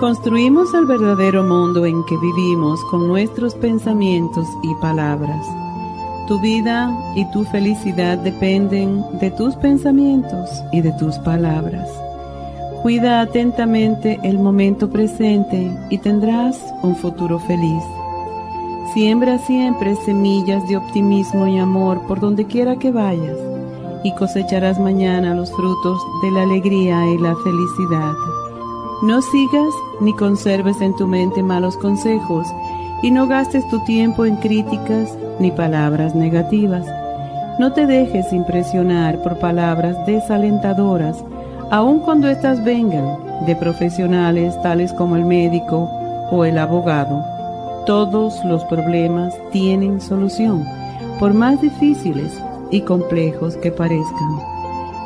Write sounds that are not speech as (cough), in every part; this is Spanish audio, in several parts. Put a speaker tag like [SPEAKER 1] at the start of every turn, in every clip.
[SPEAKER 1] Construimos el verdadero mundo en que vivimos con nuestros pensamientos y palabras. Tu vida y tu felicidad dependen de tus pensamientos y de tus palabras. Cuida atentamente el momento presente y tendrás un futuro feliz. Siembra siempre semillas de optimismo y amor por donde quiera que vayas y cosecharás mañana los frutos de la alegría y la felicidad. No sigas ni conserves en tu mente malos consejos y no gastes tu tiempo en críticas ni palabras negativas. No te dejes impresionar por palabras desalentadoras, aun cuando éstas vengan de profesionales tales como el médico o el abogado. Todos los problemas tienen solución, por más difíciles y complejos que parezcan.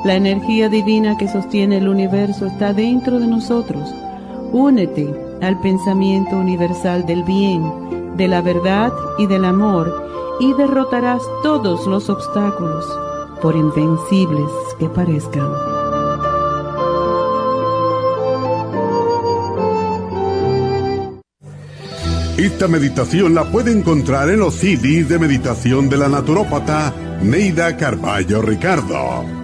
[SPEAKER 1] La energía divina que sostiene el universo está dentro de nosotros. Únete al pensamiento universal del bien, de la verdad y del amor y derrotarás todos los obstáculos, por invencibles que parezcan.
[SPEAKER 2] Esta meditación la puede encontrar en los CDs de meditación de la naturópata Neida Carballo Ricardo.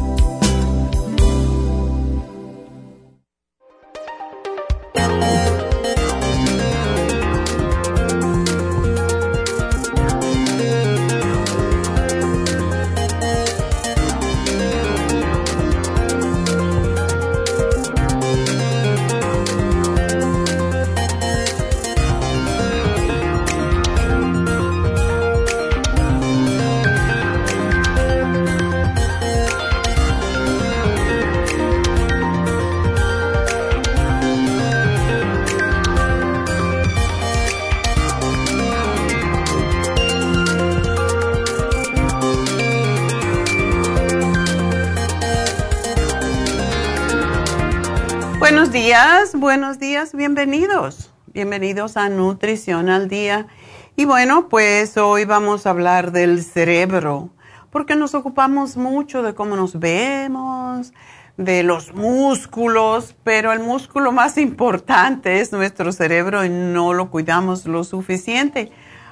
[SPEAKER 3] Buenos días, bienvenidos. Bienvenidos a Nutrición al Día. Y bueno, pues hoy vamos a hablar del cerebro, porque nos ocupamos mucho de cómo nos vemos, de los músculos, pero el músculo más importante es nuestro cerebro y no lo cuidamos lo suficiente.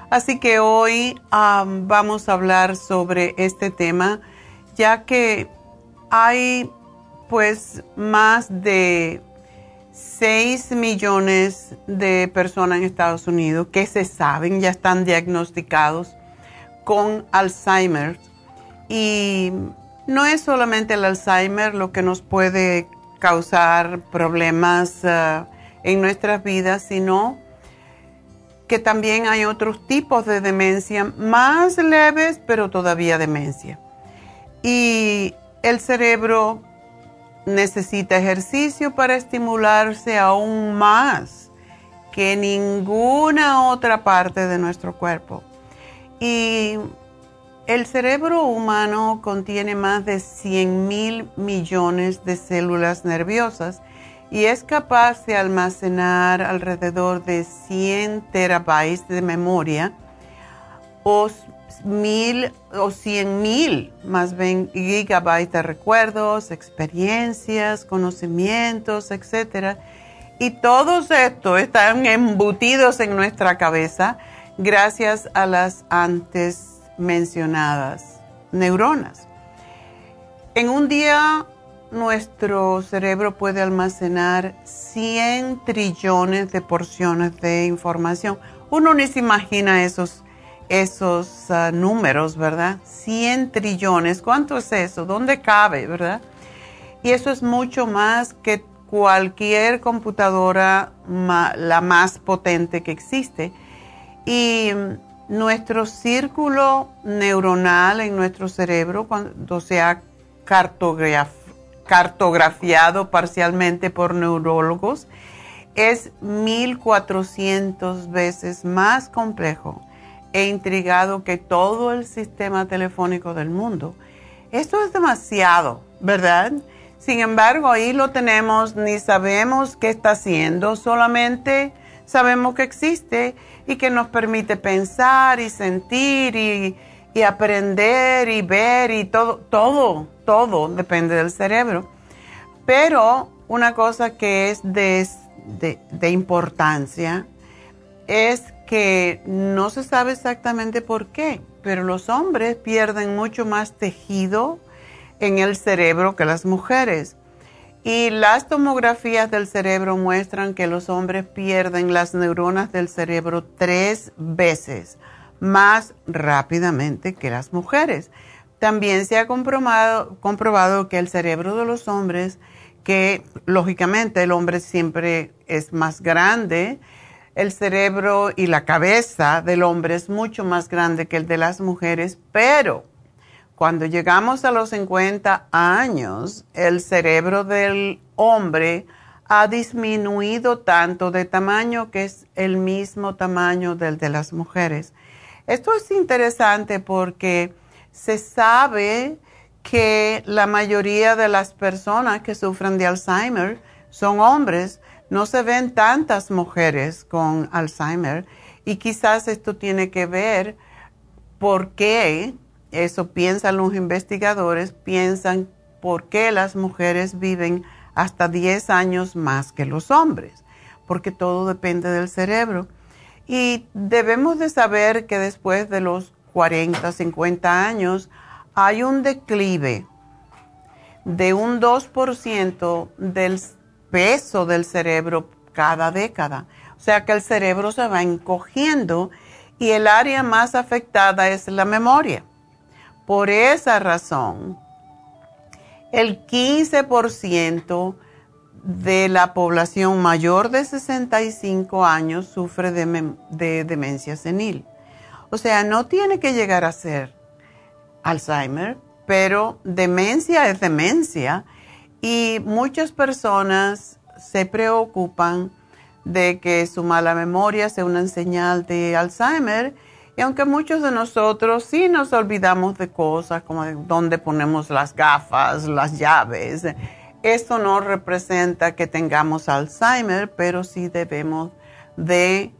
[SPEAKER 3] Así que hoy vamos a hablar sobre este tema, ya que hay pues más de 6 millones de personas en Estados Unidos que se saben, ya están diagnosticados con Alzheimer. Y no es solamente el Alzheimer lo que nos puede causar problemas eh, en nuestras vidas, sino que también hay otros tipos de demencia más leves, pero todavía demencia. Y
[SPEAKER 1] el cerebro necesita ejercicio para estimularse aún más que ninguna otra parte de nuestro cuerpo. Y el cerebro humano contiene más de 100 mil millones de células nerviosas y es capaz de almacenar alrededor de 100 terabytes de memoria mil o cien mil más bien gigabytes de recuerdos, experiencias, conocimientos, etc. Y todos estos están embutidos en nuestra cabeza gracias a las antes mencionadas neuronas. En un día nuestro cerebro puede almacenar 100 trillones de porciones de información. Uno ni se imagina esos esos ah, números, ¿verdad? 100 trillones, ¿cuánto es eso? ¿Dónde cabe, verdad? Y eso es mucho más que cualquier computadora la más potente que existe. Y nuestro círculo neuronal en nuestro cerebro, cuando se ha cartografiado parcialmente por neurólogos, es 1400 veces más complejo e intrigado que todo el sistema telefónico del mundo. Esto es demasiado, ¿verdad? Sin embargo, ahí lo tenemos, ni sabemos qué está haciendo, solamente sabemos que existe y que nos permite pensar y sentir y, aprender y ver y todo, todo, todo depende del cerebro. Pero una cosa que es de, de, de importancia es que no se sabe exactamente por qué, pero los hombres pierden mucho más tejido en el cerebro que las mujeres. Y las tomografías del cerebro muestran que los hombres pierden las neuronas del cerebro tres veces más rápidamente que las mujeres. También se ha comprobado, que el cerebro de los hombres, que lógicamente el hombre siempre es más grande, el cerebro y la cabeza del hombre es mucho más grande que el de las mujeres, pero cuando llegamos a los 50 años, el cerebro del hombre ha disminuido tanto de tamaño que es el mismo tamaño del de las mujeres. Esto es interesante porque se sabe que la mayoría de las personas que sufren de Alzheimer son hombres, no se ven tantas mujeres con Alzheimer y quizás esto tiene que ver por qué, eso piensan los investigadores, piensan por qué las mujeres viven hasta 10 años más que los hombres, porque todo depende del cerebro. Y debemos de saber que después de los 40, 50 años hay un declive de un 2% del peso del cerebro cada década. O sea que el cerebro se va encogiendo y el área más afectada es la memoria. Por esa razón, el 15% de la población mayor de 65 años sufre de, de, demencia senil. O sea, no tiene que llegar a ser Alzheimer, pero demencia es demencia y muchas personas se preocupan de que su mala memoria sea una señal de Alzheimer. Y aunque muchos de nosotros sí nos olvidamos de cosas como de dónde ponemos las gafas, las llaves, esto no representa que tengamos Alzheimer, pero sí debemos de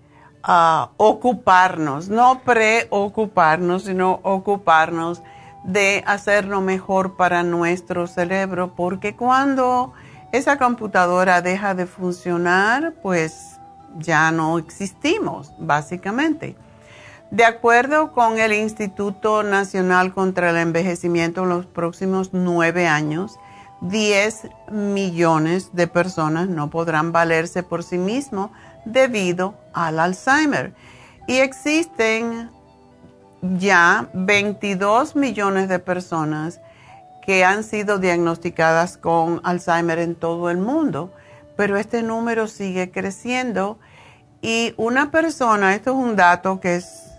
[SPEAKER 1] ah, ocuparnos, no preocuparnos, sino ocuparnos de hacerlo mejor para nuestro cerebro, porque cuando esa computadora deja de funcionar, pues ya no existimos, básicamente. De acuerdo con el Instituto Nacional contra el Envejecimiento, en los próximos nueve años, 10 millones de personas no podrán valerse por sí mismos debido al Alzheimer. Y existen ya 22 millones de personas que han sido diagnosticadas con Alzheimer en todo el mundo, pero este número sigue creciendo y una persona, esto es un dato que es,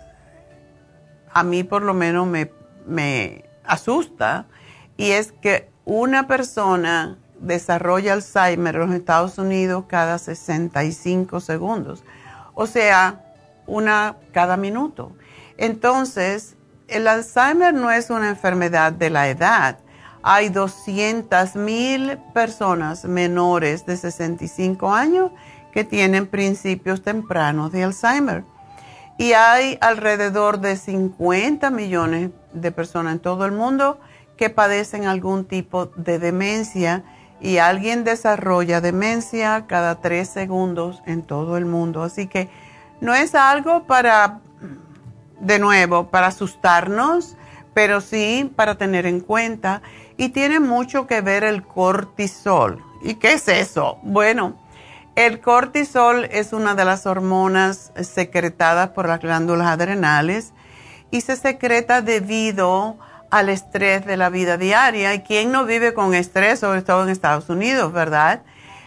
[SPEAKER 1] a mí por lo menos me, me asusta, y es que una persona desarrolla Alzheimer en los Estados Unidos cada 65 segundos, o sea, una cada minuto. Entonces, el Alzheimer no es una enfermedad de la edad. Hay 200 mil personas menores de 65 años que tienen principios tempranos de Alzheimer. Y hay alrededor de 50 millones de personas en todo el mundo que padecen algún tipo de demencia y alguien desarrolla demencia cada tres segundos en todo el mundo. Así que no es algo para, de nuevo, para asustarnos, pero sí para tener en cuenta. Y tiene mucho que ver el cortisol. ¿Y qué es eso? Bueno, el cortisol es una de las hormonas secretadas por las glándulas adrenales y se secreta debido al estrés de la vida diaria. ¿Y quién no vive con estrés, sobre todo en Estados Unidos, verdad?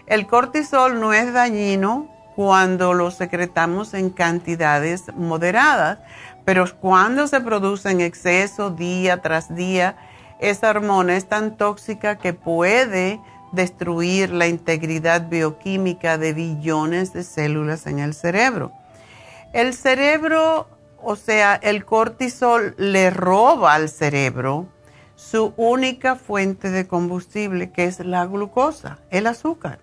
[SPEAKER 1] El cortisol no es dañino cuando lo secretamos en cantidades moderadas, pero cuando se produce en exceso día tras día, esa hormona es tan tóxica que puede destruir la integridad bioquímica de billones de células en el cerebro. El cerebro, o sea, el cortisol le roba al cerebro su única fuente de combustible, que es la glucosa, el azúcar.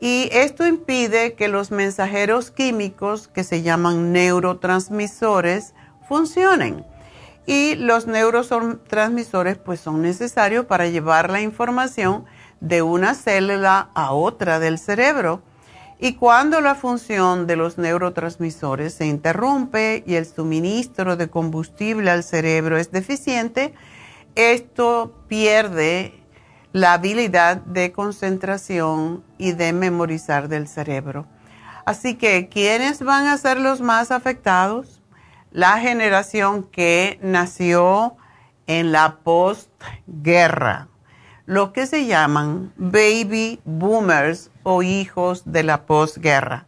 [SPEAKER 1] Y esto impide que los mensajeros químicos, que se llaman neurotransmisores, funcionen. Y los neurotransmisores pues son necesarios para llevar la información de una célula a otra del cerebro. Y cuando la función de los neurotransmisores se interrumpe y el suministro de combustible al cerebro es deficiente, esto pierde la habilidad de concentración y de memorizar del cerebro. Así que, ¿quiénes van a ser los más afectados? La generación que nació en la postguerra lo que se llaman baby boomers o hijos de la posguerra.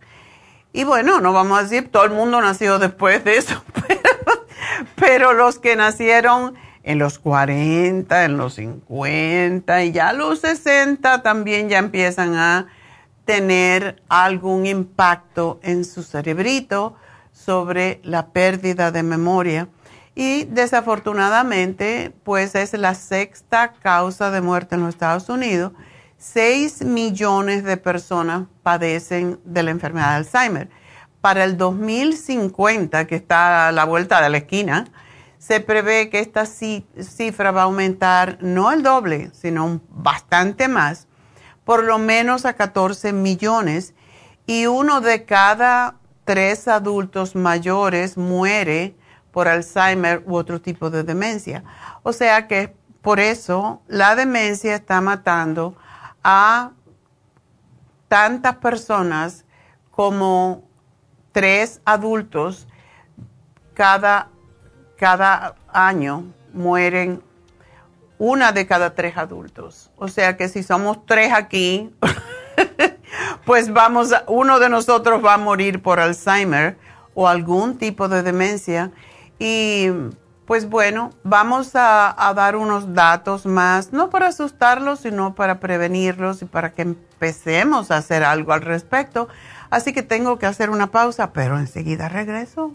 [SPEAKER 1] Y bueno, no vamos a decir, todo el mundo nació después de eso, (laughs) pero, los que nacieron en los 40, en los 50 y ya los 60 también ya empiezan a tener algún impacto en su cerebrito sobre la pérdida de memoria y desafortunadamente pues es la sexta causa de muerte en los Estados Unidos. 6 millones de personas padecen de la enfermedad de Alzheimer. Para el 2050, que está a la vuelta de la esquina, se prevé que esta cifra va a aumentar no el doble, sino bastante más, por lo menos a 14 millones. Y uno de cada tres adultos mayores muere por Alzheimer u otro tipo de demencia. O sea que por eso la demencia está matando a tantas personas como tres adultos cada, cada año mueren una de cada tres adultos. O sea que si somos tres aquí, (laughs) pues vamos, uno de nosotros va a morir por Alzheimer o algún tipo de demencia y pues bueno, vamos a, dar unos datos más, no para asustarlos, sino para prevenirlos y para que empecemos a hacer algo al respecto. Así que tengo que hacer una pausa, pero enseguida regreso.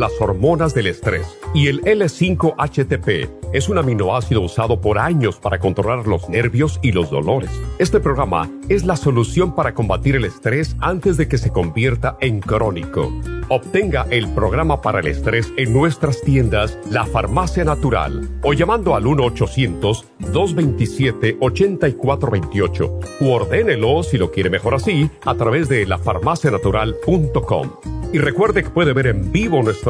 [SPEAKER 4] las hormonas del estrés. Y el L5-HTP es un aminoácido usado por años para controlar los nervios y los dolores. Este programa es la solución para combatir el estrés antes de que se convierta en crónico. Obtenga el programa para el estrés en nuestras tiendas La Farmacia Natural o llamando al 1-800-227-8428 o ordénelo si lo quiere mejor así a través de lafarmacianatural.com. Y recuerde que puede ver en vivo nuestro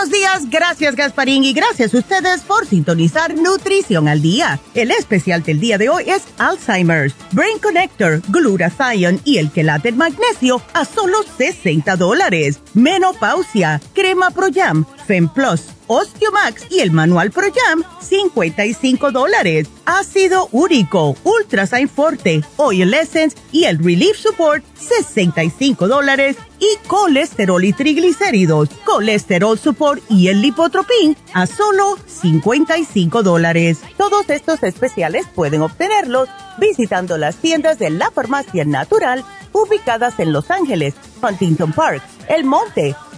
[SPEAKER 5] Buenos días, gracias Gasparín y gracias a ustedes por sintonizar Nutrición al Día. El especial del día de hoy es Alzheimer's, Brain Connector, Glutathione y el quelate magnesio a solo 60 dólares. Menopausia, Crema Pro Jam, Fem Plus Osteomax y el Manual Pro Jam, 55 dólares. Ácido úrico, Ultrasign Forte, Oil Essence y el Relief Support, 65 dólares. Y colesterol y triglicéridos, Colesterol Support y el Lipotropin a solo 55 dólares. Todos estos especiales pueden obtenerlos visitando las tiendas de la Farmacia Natural ubicadas en Los Ángeles, Huntington Park, El Monte,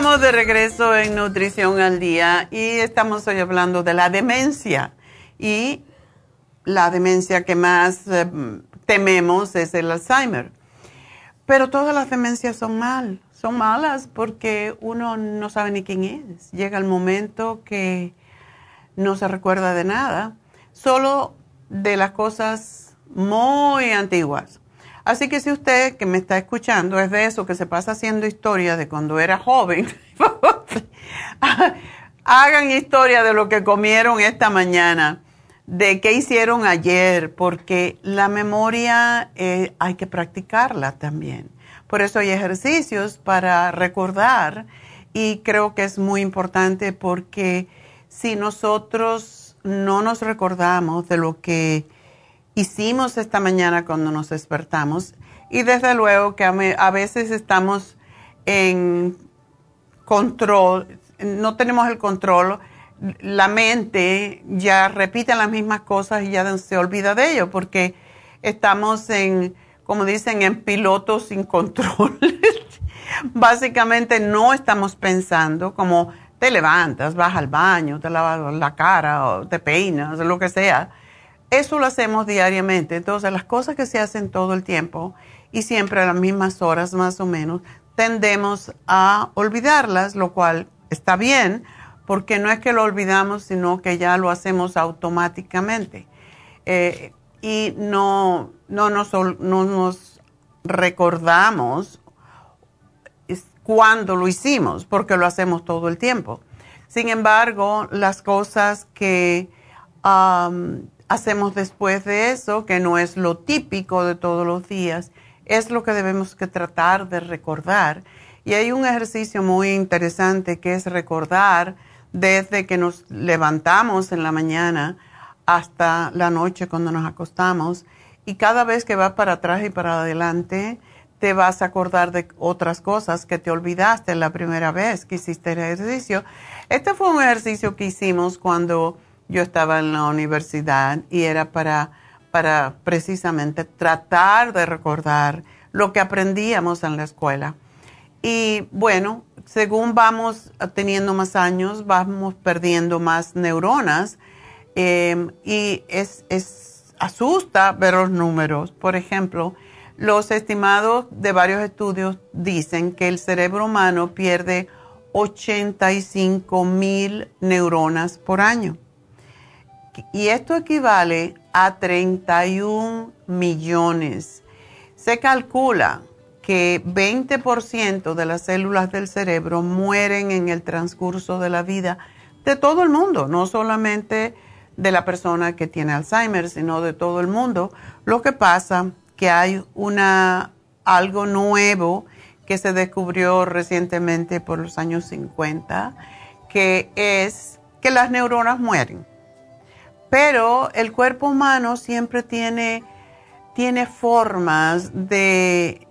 [SPEAKER 1] Estamos de regreso en Nutrición al Día y estamos hoy hablando de la demencia. Y la demencia que más eh, tememos es el Alzheimer. Pero todas las demencias son mal, son malas porque uno no sabe ni quién es. Llega el momento que no se recuerda de nada, solo de las cosas muy antiguas. Así que si usted que me está escuchando es de eso que se pasa haciendo historia de cuando era joven, (laughs) hagan historia de lo que comieron esta mañana, de qué hicieron ayer, porque la memoria eh, hay que practicarla también. Por eso hay ejercicios para recordar y creo que es muy importante porque si nosotros no nos recordamos de lo que hicimos esta mañana cuando nos despertamos. Y desde luego que a, veces estamos en control, no tenemos el control, la mente ya repite las mismas cosas y ya se olvida de ello, porque estamos en, como dicen, en piloto sin (laughs) control. Básicamente no estamos pensando como te levantas, vas al baño, te lavas la cara o te peinas, lo que sea eso lo hacemos diariamente. Entonces, las cosas que se hacen todo el tiempo y siempre a las mismas horas más o menos, tendemos a olvidarlas, lo cual está bien, porque no es que lo olvidamos, sino que ya lo hacemos automáticamente. Eh, y no, no, nos, no nos recordamos cuándo lo hicimos, porque lo hacemos todo el tiempo. Sin embargo, las cosas que hacemos después de eso, que no es lo típico de todos los días, es lo que debemos que tratar de recordar. Y hay un ejercicio muy interesante que es recordar desde que nos levantamos en la mañana hasta la noche cuando nos acostamos. Y cada vez que vas para atrás y para adelante, te vas a acordar de otras cosas que te olvidaste la primera vez que hiciste el ejercicio. Este fue un ejercicio que hicimos cuando yo estaba en la universidad y era para, para precisamente tratar de recordar lo que aprendíamos en la escuela. Y bueno, según vamos teniendo más años, vamos perdiendo más neuronas eh, y es, es, asusta ver los números. Por ejemplo, los estimados de varios estudios dicen que el cerebro humano pierde 85 mil neuronas por año. Y esto equivale a 31 millones. Se calcula que 20% de las células del cerebro mueren en el transcurso de la vida de todo el mundo, no solamente de la persona que tiene Alzheimer, sino de todo el mundo. Lo que pasa que hay una, algo nuevo que se descubrió recientemente por los años 50, que es que las neuronas mueren. Pero el cuerpo humano siempre tiene, tiene formas de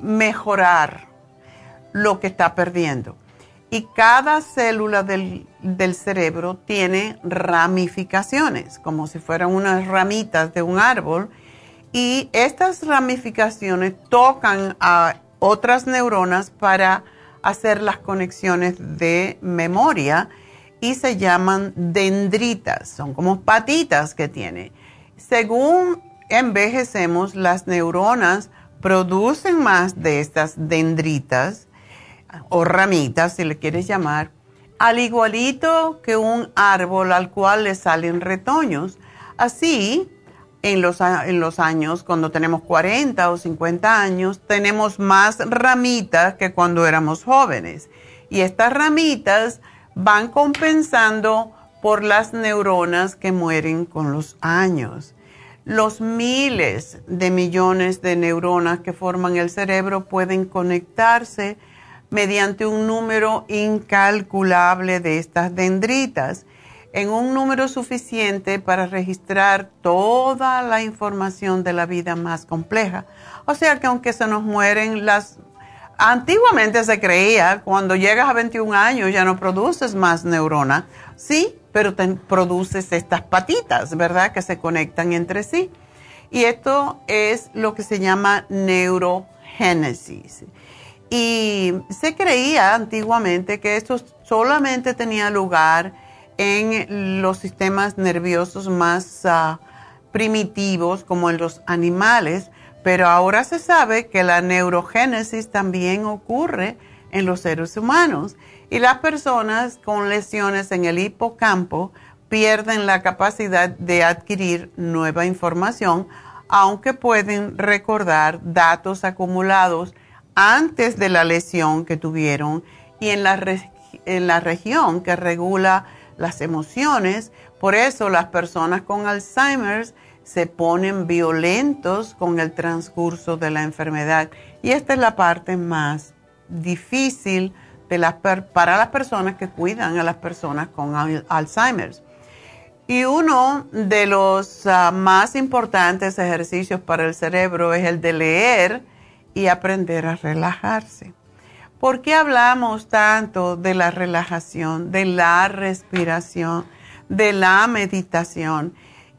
[SPEAKER 1] mejorar lo que está perdiendo. Y cada célula del, del, cerebro tiene ramificaciones, como si fueran unas ramitas de un árbol, y estas ramificaciones tocan a otras neuronas para hacer las conexiones de memoria se llaman dendritas, son como patitas que tiene. Según envejecemos, las neuronas producen más de estas dendritas o ramitas, si le quieres llamar, al igualito que un árbol al cual le salen retoños. Así, en los, en los años, cuando tenemos 40 o 50 años, tenemos más ramitas que cuando éramos jóvenes. Y estas ramitas van compensando por las neuronas que mueren con los años. Los miles de millones de neuronas que forman el cerebro pueden conectarse mediante un número incalculable de estas dendritas en un número suficiente para registrar toda la información de la vida más compleja. O sea que aunque se nos mueren las... Antiguamente se creía, cuando llegas a 21 años ya no produces más neuronas. Sí, pero te produces estas patitas, ¿verdad? Que se conectan entre sí. Y esto es lo que se llama neurogénesis. Y se creía antiguamente que esto solamente tenía lugar en los sistemas nerviosos más ah, primitivos, como en los animales, pero ahora se sabe que la neurogénesis también ocurre en los seres humanos y las personas con lesiones en el hipocampo pierden la capacidad de adquirir nueva información, aunque pueden recordar datos acumulados antes de la lesión que tuvieron y en la, en la región que regula las emociones. Por eso las personas con Alzheimer se ponen violentos con el transcurso de la enfermedad. Y esta es la parte más difícil para las personas que cuidan a las personas con Alzheimer. Y uno de los ah, más importantes ejercicios para el cerebro es el de leer y aprender a relajarse. ¿Por qué hablamos tanto de la relajación, de la respiración, de la meditación?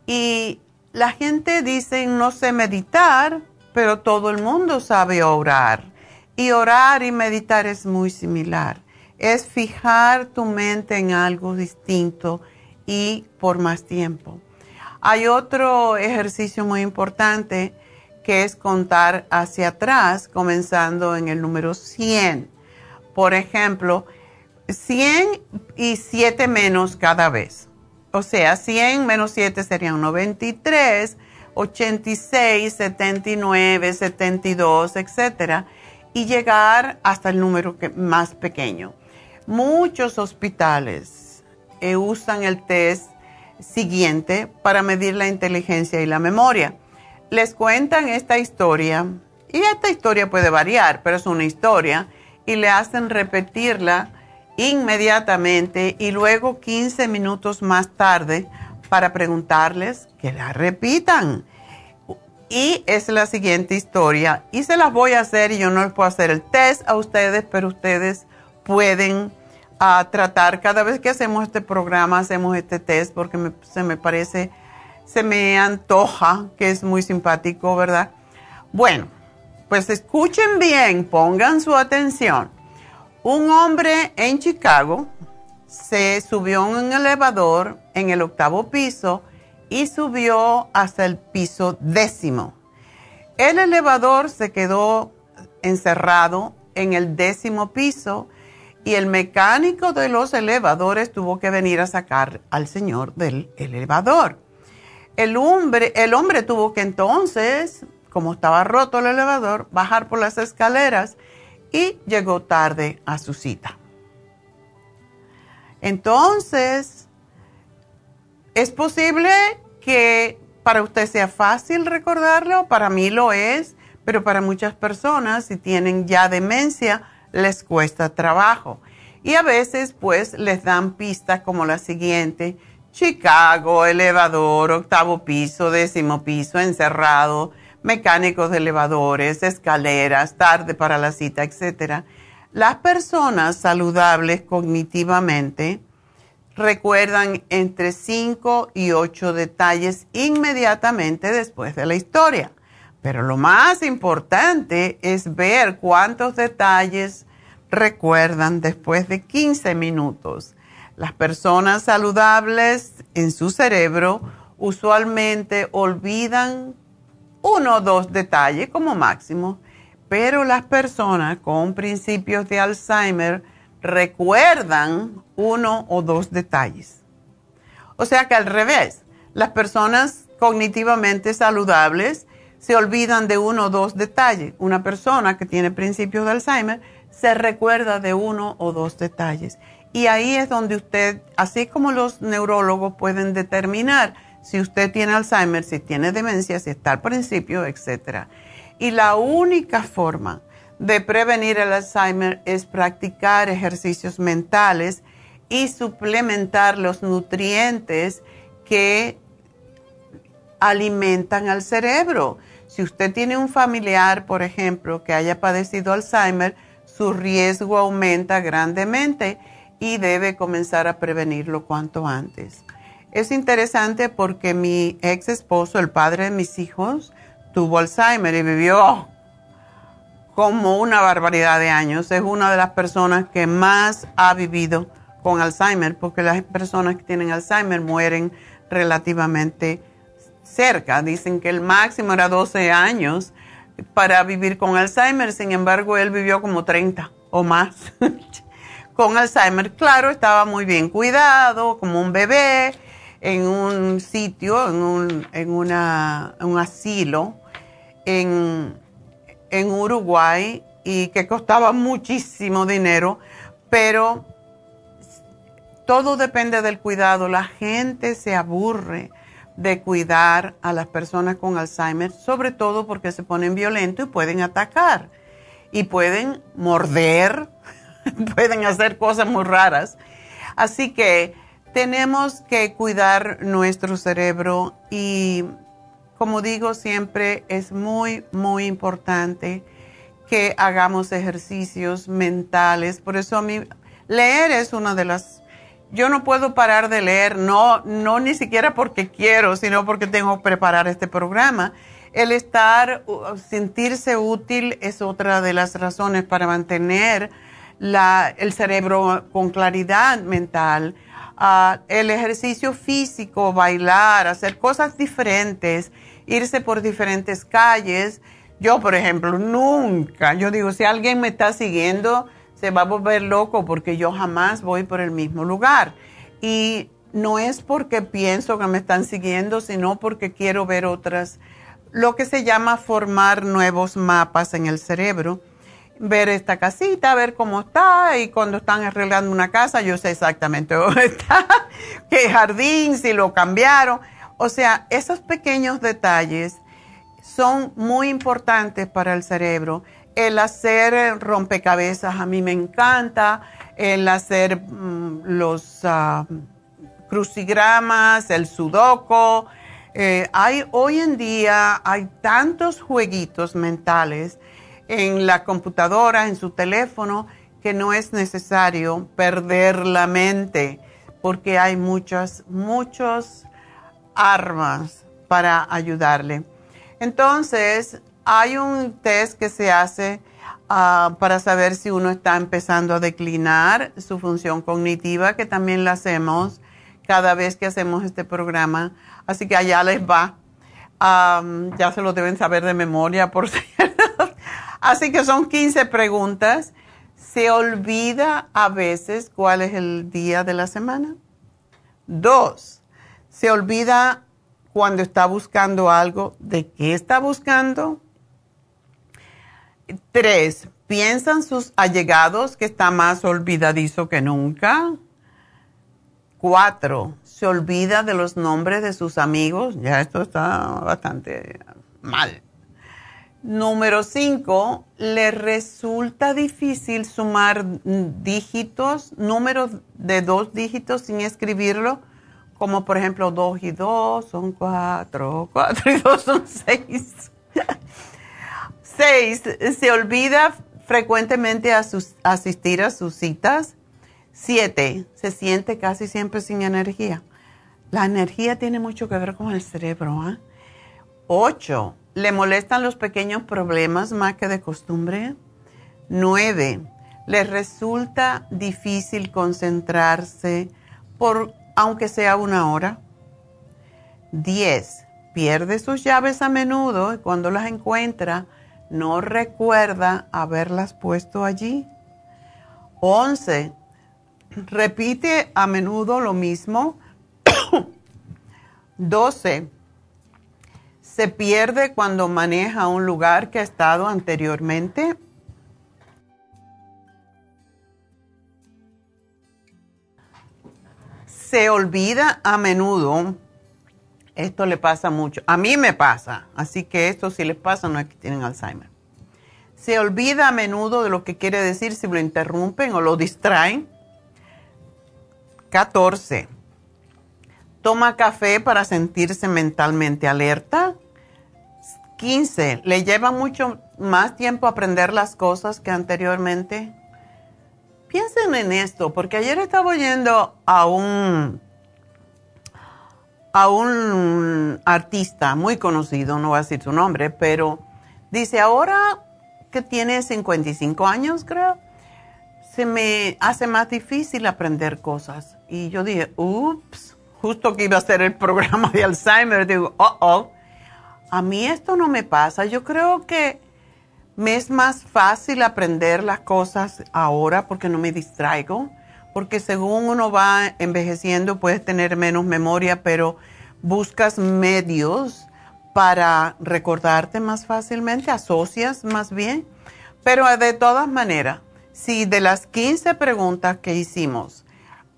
[SPEAKER 1] Y la gente dice, no sé meditar, pero todo el mundo sabe orar. Y orar y meditar es muy similar. Es fijar tu mente en algo distinto y por más tiempo. Hay otro ejercicio muy importante que es contar hacia atrás, comenzando en el número 100 por ejemplo, 100 y 7 menos cada vez. O sea, 100 menos 7 serían 93, 86, 79, 72, etcétera, y llegar hasta el número más pequeño. Muchos hospitales eh, usan el test siguiente para medir la inteligencia y la memoria. Les cuentan esta historia, y esta historia puede variar, pero es una historia y le hacen repetirla inmediatamente y luego 15 minutos más tarde para preguntarles que la repitan. Y es la siguiente historia. Y se las voy a hacer y yo no les puedo hacer el test a ustedes, pero ustedes pueden ah, tratar. Cada vez que hacemos este programa, hacemos este test porque se me parece, se me antoja que es muy simpático, ¿verdad? Bueno, pues escuchen bien, pongan su atención. Un hombre en Chicago se subió en un elevador en el octavo piso y subió hasta el piso décimo. El elevador se quedó encerrado en el décimo piso y el mecánico de los elevadores tuvo que venir a sacar al señor del elevador. El hombre, el hombre tuvo que entonces, como estaba roto el elevador, bajar por las escaleras y llegó tarde a su cita. Entonces, es posible que para usted sea fácil recordarlo, para mí lo es, pero para muchas personas, si tienen ya demencia, les cuesta trabajo. Y a veces, pues, les dan pistas como la siguiente, Chicago, elevador, octavo piso, décimo piso, encerrado, mecánicos de elevadores, escaleras, tarde para la cita, etc. Las personas saludables cognitivamente recuerdan entre 5 y 8 detalles inmediatamente después de la historia. Pero lo más importante es ver cuántos detalles recuerdan después de 15 minutos. Las personas saludables en su cerebro usualmente olvidan uno o dos detalles como máximo, pero las personas con principios de Alzheimer recuerdan uno o dos detalles. O sea que al revés, las personas cognitivamente saludables se olvidan de uno o dos detalles. Una persona que tiene principios de Alzheimer se recuerda de uno o dos detalles. Y ahí es donde usted, así como los neurólogos pueden determinar si usted tiene Alzheimer, si tiene demencia, si está al principio, etc. Y la única forma de prevenir el Alzheimer es practicar ejercicios mentales y suplementar los nutrientes que alimentan al cerebro. Si usted tiene un familiar, por ejemplo, que haya padecido Alzheimer, su riesgo aumenta grandemente y debe comenzar a prevenirlo cuanto antes. Es interesante porque mi ex esposo, el padre de mis hijos, tuvo Alzheimer y vivió como una barbaridad de años. Es una de las personas que más ha vivido con Alzheimer, porque las personas que tienen Alzheimer mueren relativamente cerca. Dicen que el máximo era 12 años para vivir con Alzheimer, sin embargo, él vivió como 30 o más. (laughs) con Alzheimer, claro, estaba muy bien cuidado, como un bebé, en un sitio, en un, en una, un asilo en, en Uruguay y que costaba muchísimo dinero, pero todo depende del cuidado. La gente se aburre de cuidar a las personas con Alzheimer, sobre todo porque se ponen violentos y pueden atacar y pueden morder, (laughs) pueden hacer cosas muy raras. Así que tenemos que cuidar nuestro cerebro y como digo siempre es muy, muy importante que hagamos ejercicios mentales. Por eso a mí leer es una de las yo no puedo parar de leer, no, no ni siquiera porque quiero, sino porque tengo que preparar este programa. El estar, sentirse útil es otra de las razones para mantener la, el cerebro con claridad mental. El ejercicio físico, bailar, hacer cosas diferentes, irse por diferentes calles. Yo, por ejemplo, nunca, yo digo, si alguien me está siguiendo, se va a volver loco porque yo jamás voy por el mismo lugar. Y no es porque pienso que me están siguiendo, sino porque quiero ver otras, lo que se llama formar nuevos mapas en el cerebro. Ver esta casita, ver cómo está y cuando están arreglando una casa yo sé exactamente (laughs) dónde está, qué jardín, si lo cambiaron. O sea, esos pequeños detalles son muy importantes para el cerebro el hacer rompecabezas a mí me encanta, el hacer mm, los, ah, crucigramas, el sudoku. Eh, hay, hoy en día hay tantos jueguitos mentales en la computadora, en su teléfono, que no es necesario perder la mente porque hay muchas, muchas armas para ayudarle. Entonces, hay un test que se hace ah, para saber si uno está empezando a declinar su función cognitiva, que también la hacemos cada vez que hacemos este programa. Así que allá les va. ya se lo deben saber de memoria, por (laughs) cierto. Así que son 15 preguntas se olvida a veces cuál es el día de la semana. Dos, se olvida cuando está buscando algo, de qué está buscando. Tres, piensan sus allegados que está más olvidadizo que nunca. Cuatro, se olvida de los nombres de sus amigos. Ya esto está bastante mal. Número 5, le resulta difícil sumar dígitos, números de dos dígitos sin escribirlo, como por ejemplo 2 y 2 son 4, 4 y 2 son 6. 6, (laughs) se olvida frecuentemente a sus, asistir a sus citas. 7, se siente casi siempre sin energía. La energía tiene mucho que ver con el cerebro. 8, ¿eh? ¿Le molestan los pequeños problemas más que de costumbre? 9. ¿Le resulta difícil concentrarse por aunque sea una hora? 10. Pierde sus llaves a menudo y cuando las encuentra no recuerda haberlas puesto allí. 11. Repite a menudo lo mismo. (coughs) 12 se pierde cuando maneja un lugar que ha estado anteriormente. Se olvida a menudo. Esto le pasa mucho. A mí me pasa. Así que esto si les pasa no es que tienen Alzheimer. Se olvida a menudo de lo que quiere decir si lo interrumpen o lo distraen. 14. Toma café para sentirse mentalmente alerta. 15. ¿Le lleva mucho más tiempo aprender las cosas que anteriormente? Piensen en esto, porque ayer estaba oyendo a un, a un artista muy conocido, no voy a decir su nombre, pero dice, ahora que tiene 55 años, creo, se me hace más difícil aprender cosas. Y yo dije, ups, justo que iba a hacer el (laughs) programa de Alzheimer, digo, oh, oh a mí esto no me pasa. Yo creo que me es más fácil aprender las cosas ahora porque no me distraigo, porque según uno va envejeciendo puedes tener menos memoria, pero buscas medios para recordarte más fácilmente, asocias más bien. Pero de todas maneras, si de las 15 preguntas que hicimos,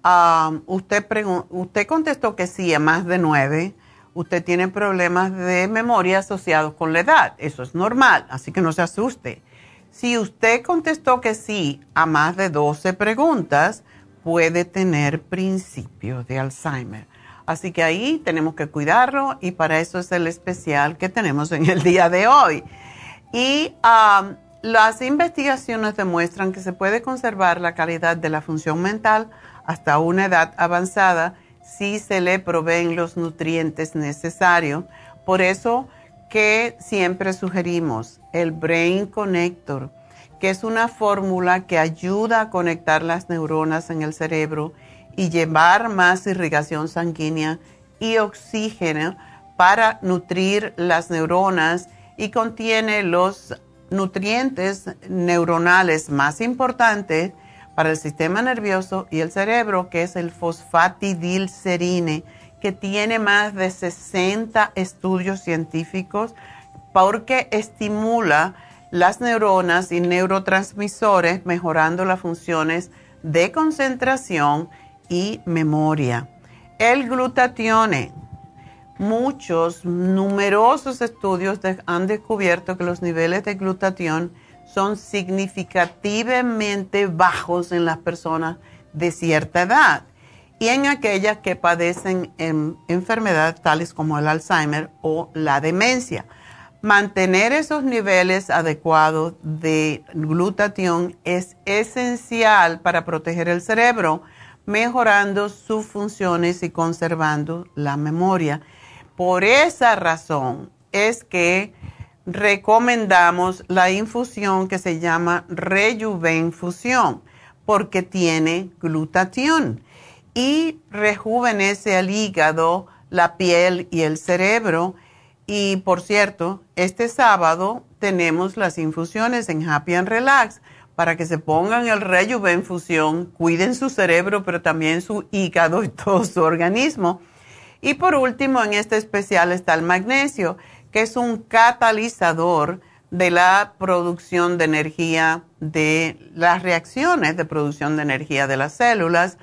[SPEAKER 1] ah, usted, usted contestó que sí a más de 9, usted tiene problemas de memoria asociados con la edad. Eso es normal, así que no se asuste. Si usted contestó que sí a más de 12 preguntas, puede tener principios de Alzheimer. Así que ahí tenemos que cuidarlo y para eso es el especial que tenemos en el día de hoy. Y las investigaciones demuestran que se puede conservar la calidad de la función mental hasta una edad avanzada si se le proveen los nutrientes necesarios. Por eso que siempre sugerimos el Brain Connector, que es una fórmula que ayuda a conectar las neuronas en el cerebro y llevar más irrigación sanguínea y oxígeno para nutrir las neuronas y contiene los nutrientes neuronales más importantes para el sistema nervioso y el cerebro, que es el fosfatidilcerine, que tiene más de 60 estudios científicos porque estimula las neuronas y neurotransmisores, mejorando las funciones de concentración y memoria. El glutatione. Muchos, numerosos estudios han descubierto que los niveles de glutatión son significativamente bajos en las personas de cierta edad. y en aquellas que padecen enfermedades tales como el Alzheimer o la demencia. Mantener esos niveles adecuados de glutatión es esencial para proteger el cerebro, mejorando sus funciones y conservando la memoria. Por esa razón es que recomendamos la infusión que se llama Rejuvenfusión, porque tiene glutatión y rejuvenece el hígado, la piel y el cerebro. Y por cierto, este sábado tenemos las infusiones en Happy and Relax para que se pongan el Rejuvenfusión, cuiden su cerebro, pero también su hígado y (laughs) todo su organismo. Y por último, en este especial está el magnesio, que es un catalizador de la producción de energía, de las reacciones de producción de energía de las células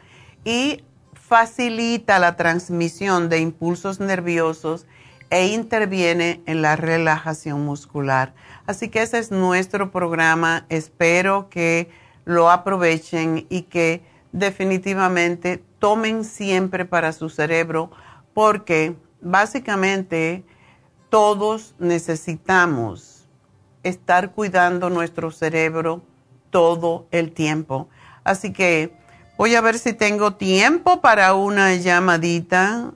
[SPEAKER 1] y facilita la transmisión de impulsos nerviosos e interviene en la relajación muscular. Así que ese es nuestro programa. Espero que lo aprovechen y que definitivamente tomen siempre para su cerebro porque básicamente todos necesitamos estar cuidando nuestro cerebro todo el tiempo. Así que voy a ver si tengo tiempo para una llamadita.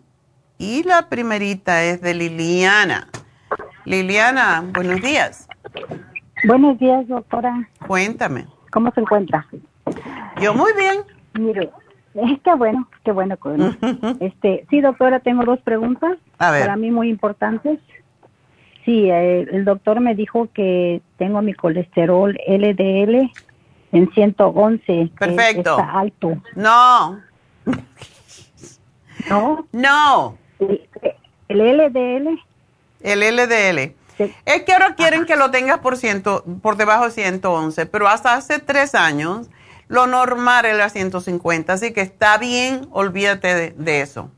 [SPEAKER 1] Y la primerita es de Liliana. Liliana, buenos días.
[SPEAKER 6] Buenos días, doctora.
[SPEAKER 1] Cuéntame.
[SPEAKER 6] ¿Cómo se encuentra?
[SPEAKER 1] Yo muy bien.
[SPEAKER 6] Mire, Qué bueno, qué bueno. (laughs) este, sí, doctora, tengo dos preguntas para mí muy importantes. Sí, eh, el doctor me dijo que tengo mi colesterol LDL en 111.
[SPEAKER 1] Perfecto.
[SPEAKER 6] Que está alto.
[SPEAKER 1] No. (laughs)
[SPEAKER 6] ¿No?
[SPEAKER 1] No.
[SPEAKER 6] ¿El, LDL?
[SPEAKER 1] El LDL. Es que ahora quieren que lo tengas por, ciento, por debajo de 111, pero hasta hace tres años lo normal era 150, así que está bien, olvídate de, eso.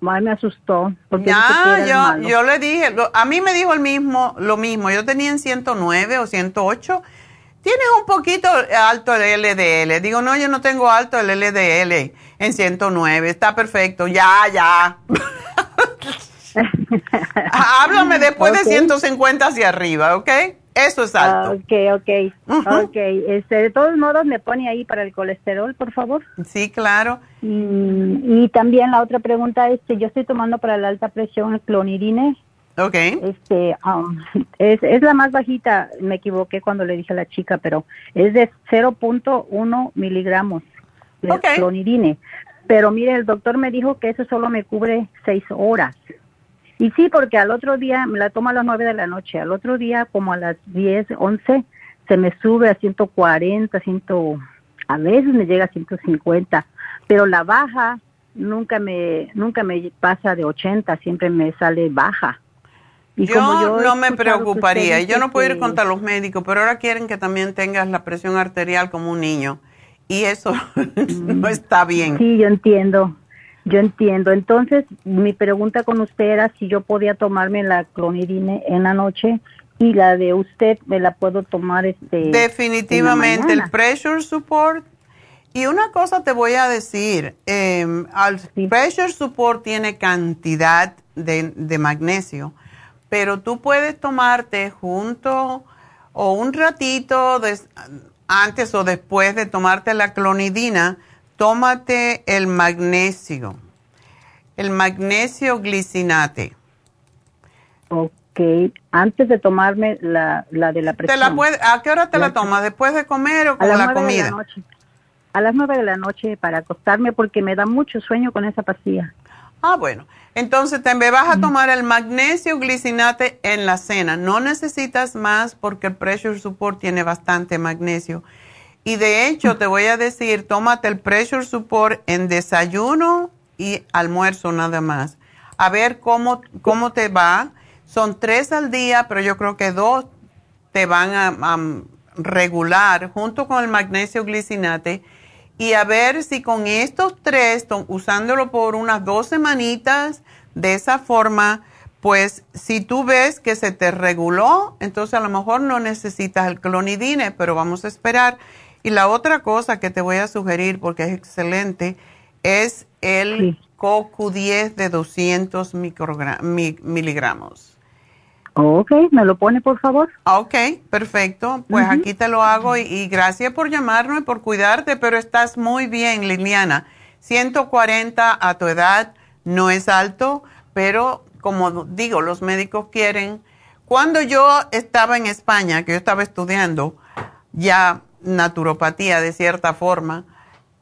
[SPEAKER 6] Mal me asustó.
[SPEAKER 1] Porque yo, yo le dije, a mí me dijo el mismo, lo mismo, yo tenía en 109 o 108. Tienes un poquito alto el LDL. Digo, no, yo no tengo alto el LDL en 109. Está perfecto. Ya, ya. (laughs) Háblame después de 150 hacia arriba, ¿ok? Eso es alto.
[SPEAKER 6] ok, ok. Ok. Este, de todos modos, me pone ahí para el colesterol, por favor.
[SPEAKER 1] Sí, claro.
[SPEAKER 6] Y, también la otra pregunta es que yo estoy tomando para la alta presión el clonidine.
[SPEAKER 1] Ok.
[SPEAKER 6] Este, um, es, es la más bajita, me equivoqué cuando le dije a la chica, pero es de 0.1 miligramos de clonidine. Pero mire, el doctor me dijo que eso solo me cubre seis horas. Y sí, porque al otro día me la tomo a las 9 de la noche, al otro día como a las 10, 11, se me sube a 140, 100, a veces me llega a 150, pero la baja nunca me nunca me pasa de 80, siempre me sale baja.
[SPEAKER 1] Y yo, como yo no me preocuparía, yo no puedo ir contra los médicos, pero ahora quieren que también tengas la presión arterial como un niño y eso (laughs) no está bien.
[SPEAKER 6] Sí, yo entiendo. Yo entiendo. Entonces, mi pregunta con usted era si yo podía tomarme la clonidine en la noche y la de usted me la puedo tomar este
[SPEAKER 1] definitivamente el pressure support. Y una cosa te voy a decir el em, pressure support tiene cantidad de, de, magnesio pero tú puedes tomarte junto o un ratito antes o después de tomarte la clonidina tómate el magnesio, el magnesio glicinate.
[SPEAKER 6] Ok, antes de tomarme la, la de la presión.
[SPEAKER 1] ¿A qué hora te la, tomas? ¿Después de comer o con la comida?
[SPEAKER 6] A las nueve de la noche para acostarme porque me da mucho sueño con esa pastilla.
[SPEAKER 1] Ah, bueno. Entonces te vas a tomar el magnesio glicinate en la cena. No necesitas más porque el pressure support tiene bastante magnesio. Y de hecho, te voy a decir, tómate el pressure support en desayuno y almuerzo nada más. A ver cómo, cómo te va. Son tres al día, pero yo creo que dos te van a, regular junto con el magnesio glicinate. Y a ver si con estos tres, usándolo por unas dos semanitas, de esa forma, pues si tú ves que se te reguló, entonces a lo mejor no necesitas el clonidine, pero vamos a esperar. Y la otra cosa que te voy a sugerir, porque es excelente, es el CoQ10 de 200 miligramos.
[SPEAKER 6] Ok, ¿me lo pone por favor?
[SPEAKER 1] Ok, perfecto. Pues aquí te lo hago y, gracias por llamarme y por cuidarte, pero estás muy bien, Liliana. 140 a tu edad no es alto, pero como digo, los médicos quieren. Cuando yo estaba en España, que yo estaba estudiando ya naturopatía de cierta forma,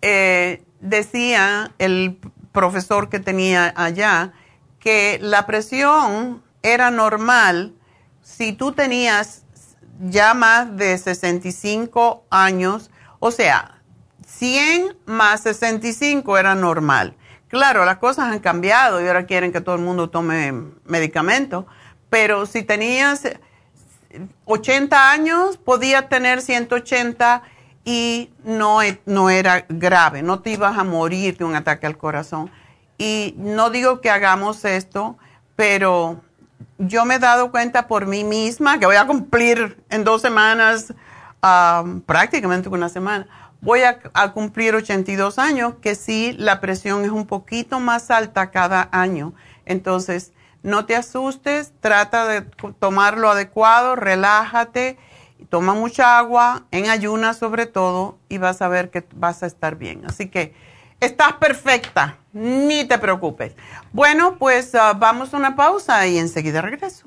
[SPEAKER 1] eh, decía el profesor que tenía allá que la presión era normal si tú tenías ya más de 65 años, o sea, 100 más 65 era normal. Claro, las cosas han cambiado y ahora quieren que todo el mundo tome medicamentos, pero si tenías 80 años, podías tener 180 y no, e, no era grave, no te ibas a morir de un ataque al corazón. Y no digo que hagamos esto, pero yo me he dado cuenta por mí misma que voy a cumplir en dos semanas, prácticamente una semana, voy a, a, cumplir 82 años, que sí, la presión es un poquito más alta cada año. Entonces, no te asustes, trata de tomar lo adecuado, relájate toma mucha agua, en ayunas sobre todo, y vas a ver que vas a estar bien. Así que estás perfecta, ni te preocupes. Bueno, pues ah, vamos a una pausa y enseguida regreso.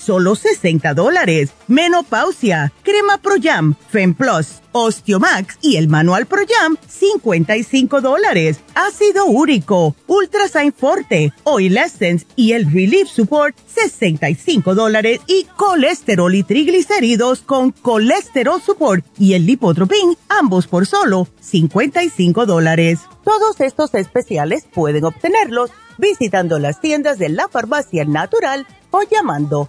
[SPEAKER 5] solo 60 dólares. Menopausia, Crema Pro Jam, Plus, Osteomax y el Manual Pro Jam, 55 dólares. Ácido úrico, Ultrasign Forte, Oil Essence y el Relief Support, 65 dólares. Y colesterol y triglicéridos con Colesterol Support y el Lipotropin, ambos por solo 55 dólares. Todos estos especiales pueden obtenerlos visitando las tiendas de la farmacia natural o llamando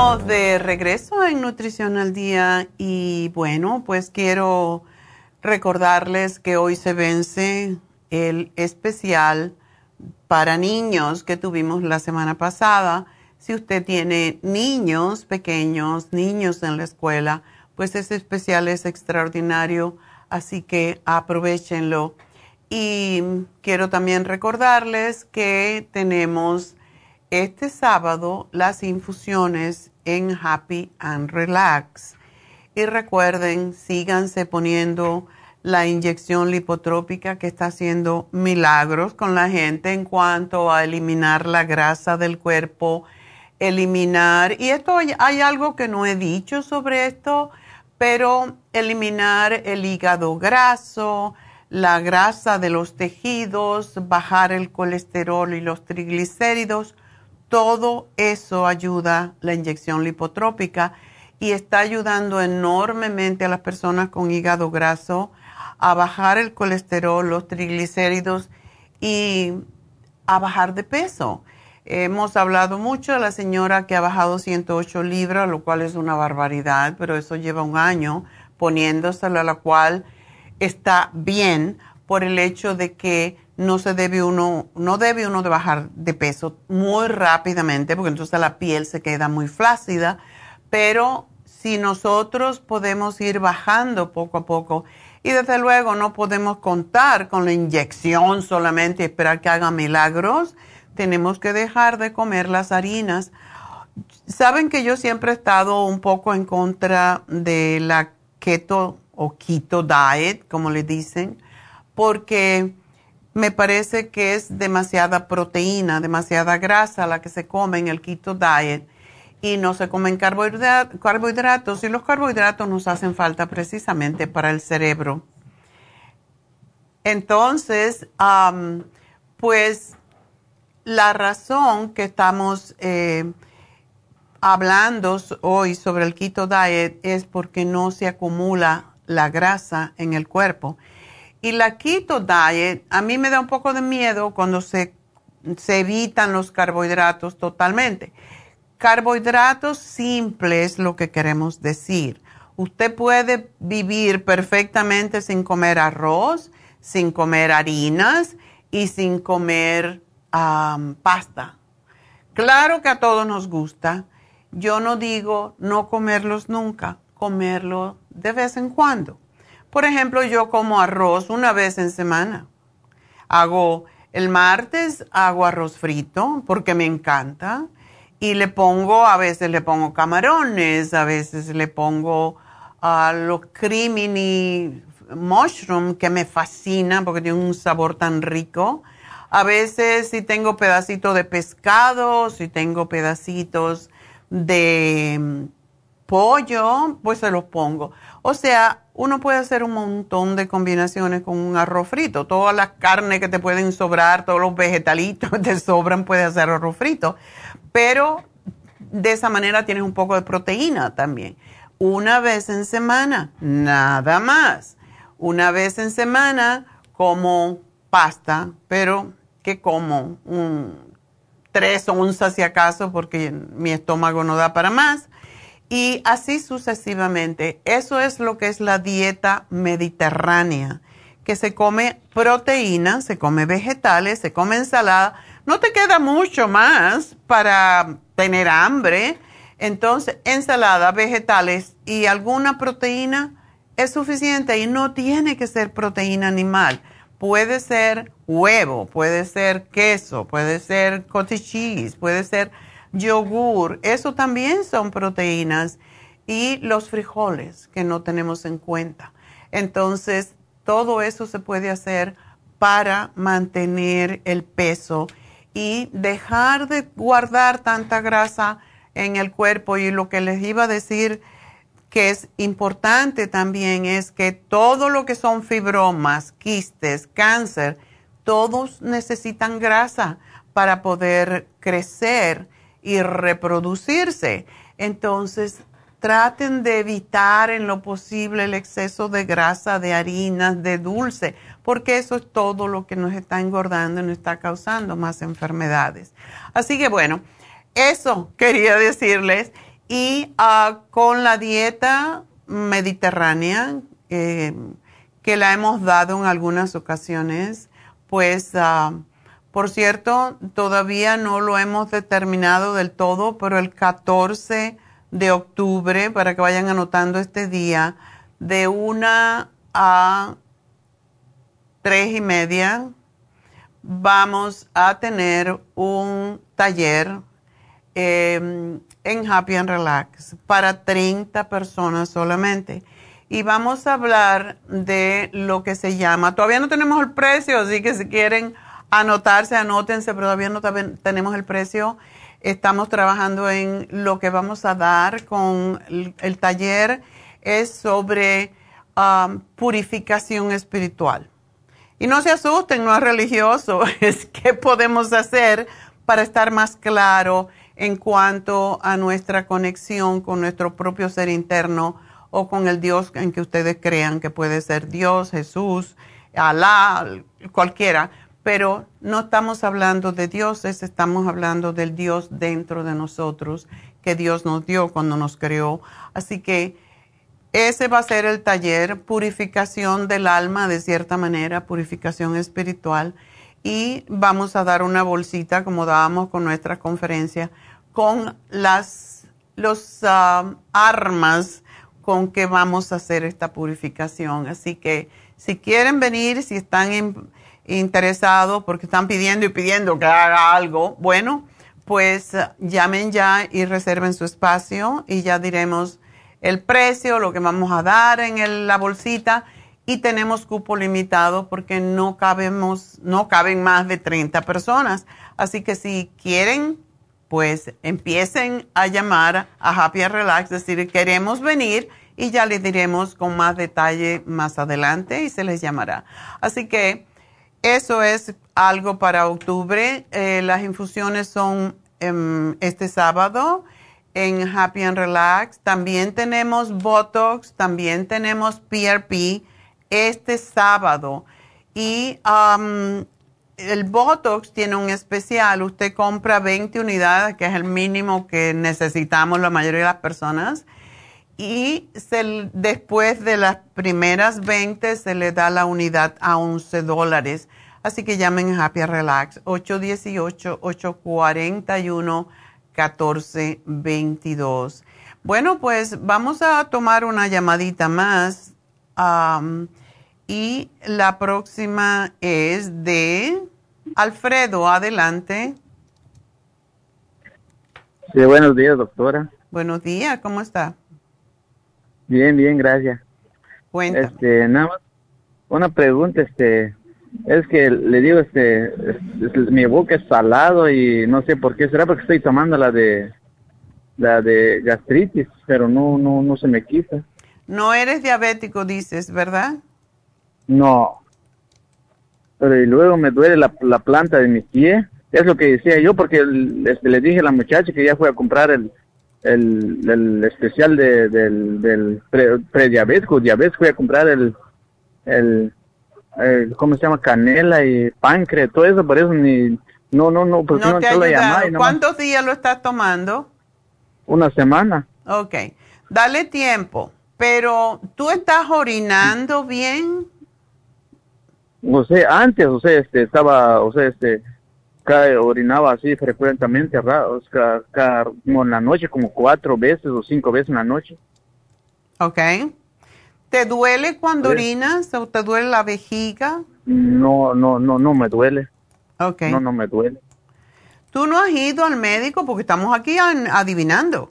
[SPEAKER 1] De regreso en Nutrición al Día y bueno, pues quiero recordarles que hoy se vence el especial para niños que tuvimos la semana pasada. Si usted tiene niños pequeños, niños en la escuela, pues ese especial es extraordinario, así que aprovechenlo. Y quiero también recordarles que tenemos este sábado las infusiones en Happy and Relax. Y recuerden, síganse poniendo la inyección lipotrópica que está haciendo milagros con la gente en cuanto a eliminar la grasa del cuerpo, eliminar, y esto hay algo que no he dicho sobre esto, pero eliminar el hígado graso, la grasa de los tejidos, bajar el colesterol y los triglicéridos, todo eso ayuda la inyección lipotrópica y está ayudando enormemente a las personas con hígado graso a bajar el colesterol, los triglicéridos y a bajar de peso. Hemos hablado mucho de la señora que ha bajado 108 libras, lo cual es una barbaridad, pero eso lleva un año poniéndosela, la cual está bien por el hecho de que no se debe uno, no debe uno bajar de peso muy rápidamente, porque entonces la piel se queda muy flácida, pero si nosotros podemos ir bajando poco a poco, y desde luego no podemos contar con la inyección solamente y esperar que haga milagros, tenemos que dejar de comer las harinas. Saben que yo siempre he estado un poco en contra de la keto o keto diet, como le dicen, porque me parece que es demasiada proteína, demasiada grasa la que se come en el keto diet y no se comen carbohidratos y los carbohidratos nos hacen falta precisamente para el cerebro. Entonces, pues la razón que estamos eh, hablando hoy sobre el keto diet es porque no se acumula la grasa en el cuerpo. Y la keto diet, a mí me da un poco de miedo cuando se, se evitan los carbohidratos totalmente. Carbohidratos simples, lo que queremos decir. Usted puede vivir perfectamente sin comer arroz, sin comer harinas y sin comer pasta. Claro que a todos nos gusta. Yo no digo no comerlos nunca, comerlo de vez en cuando. Por ejemplo, yo como arroz una vez en semana. Hago el martes, hago arroz frito porque me encanta y le pongo, a veces le pongo camarones, a veces le pongo a los crimini mushroom que me fascina porque tiene un sabor tan rico. A veces si tengo pedacitos de pescado, si tengo pedacitos de pollo, pues se los pongo. O sea, uno puede hacer un montón de combinaciones con un arroz frito. Todas las carnes que te pueden sobrar, todos los vegetalitos (laughs) que te sobran, puedes hacer arroz frito. Pero de esa manera tienes un poco de proteína también. Una vez en semana, nada más. Una vez en semana como pasta, pero que como un, tres onzas si acaso, porque mi estómago no da para más y así sucesivamente. Eso es lo que es la dieta mediterránea, que se come proteína, se come vegetales, se come ensalada. No te queda mucho más para tener hambre. Entonces, ensalada, vegetales y alguna proteína es suficiente y no tiene que ser proteína animal. Puede ser huevo, puede ser queso, puede ser cottage cheese, puede ser yogur, eso también son proteínas y los frijoles que no tenemos en cuenta. Entonces, todo eso se puede hacer para mantener el peso y dejar de guardar tanta grasa en el cuerpo. Y lo que les iba a decir que es importante también es que todo lo que son fibromas, quistes, cáncer, todos necesitan grasa para poder crecer y reproducirse. Entonces, traten de evitar en lo posible el exceso de grasa, de harinas, de dulce, porque eso es todo lo que nos está engordando y nos está causando más enfermedades. Así que bueno, eso quería decirles. Y ah, con la dieta mediterránea, eh, que la hemos dado en algunas ocasiones, pues... Ah, por cierto, todavía no lo hemos determinado del todo, pero el 14 de octubre, para que vayan anotando este día, de una a tres y media, vamos a tener un taller em, en Happy and Relax para 30 personas solamente. y vamos a hablar de lo que se llama, todavía no tenemos el precio, así que si quieren anotarse, anótense, pero todavía no tenemos el precio. Estamos trabajando en lo que vamos a dar con el, taller, es sobre um, purificación espiritual. Y no se asusten, no es religioso, (laughs) es qué podemos hacer para estar más claro en cuanto a nuestra conexión con nuestro propio ser interno o con el Dios en que ustedes crean que puede ser Dios, Jesús, Alá, cualquiera. Pero no estamos hablando de dioses, estamos hablando del Dios dentro de nosotros que Dios nos dio cuando nos creó. Así que ese va a ser el taller, purificación del alma de cierta manera, purificación espiritual. Y vamos a dar una bolsita, como dábamos con nuestra conferencia, con las los, ah, armas con que vamos a hacer esta purificación. Así que si quieren venir, si están interesados, porque están pidiendo y pidiendo que haga algo, bueno, pues eh, llamen ya y reserven su espacio y ya diremos el precio, lo que vamos a dar en la bolsita y tenemos cupo limitado porque no cabemos, no caben más de 30 personas. Así que si quieren, pues empiecen a llamar a Happy and Relax, decir queremos venir y ya les diremos con más detalle más adelante y se les llamará. Así que eso es algo para octubre. Eh, las infusiones son em, este sábado en Happy and Relax. También tenemos Botox, también tenemos PRP este sábado. Y el Botox tiene un especial. Usted compra 20 unidades, que es el mínimo que necesitamos la mayoría de las personas y después de las primeras 20 se le da la unidad a 11 dólares. Así que llamen a Happy Relax 818-841-1422. Bueno, pues vamos a tomar una llamadita más. y la próxima es de Alfredo. Adelante.
[SPEAKER 7] Sí, buenos días, doctora.
[SPEAKER 1] Buenos días, ¿cómo está?
[SPEAKER 7] Bien, bien, gracias.
[SPEAKER 1] Cuéntame.
[SPEAKER 7] Este, nada más, una pregunta, este, es que le digo, este, mi boca es salado y no sé por qué, será porque estoy tomando la de, la de gastritis, pero no, no, no se me quita.
[SPEAKER 1] No eres diabético, dices, ¿verdad?
[SPEAKER 7] No. Pero y luego me duele la, la planta de mi pie, es lo que decía yo, porque este, le dije a la muchacha que ya fue a comprar el, el, el especial de, del, del prediabético, diabetes, fui a comprar el, el, ¿cómo se llama? Canela y páncreas, todo eso, por eso ni, no, no, no,
[SPEAKER 1] porque no, te ha ¿Cuántos días lo estás tomando?
[SPEAKER 7] Una semana.
[SPEAKER 1] Ok, dale tiempo, pero ¿tú estás orinando bien?
[SPEAKER 7] O sea, antes, o sea, este, estaba, o sea, este, orinaba así frecuentemente, como en la noche, como cuatro veces o cinco veces en la noche.
[SPEAKER 1] Ok. ¿Te duele cuando orinas o te duele la vejiga?
[SPEAKER 7] No, no, no, no me duele.
[SPEAKER 1] Ok.
[SPEAKER 7] No, no me duele.
[SPEAKER 1] ¿Tú no has ido al médico? Porque estamos aquí adivinando.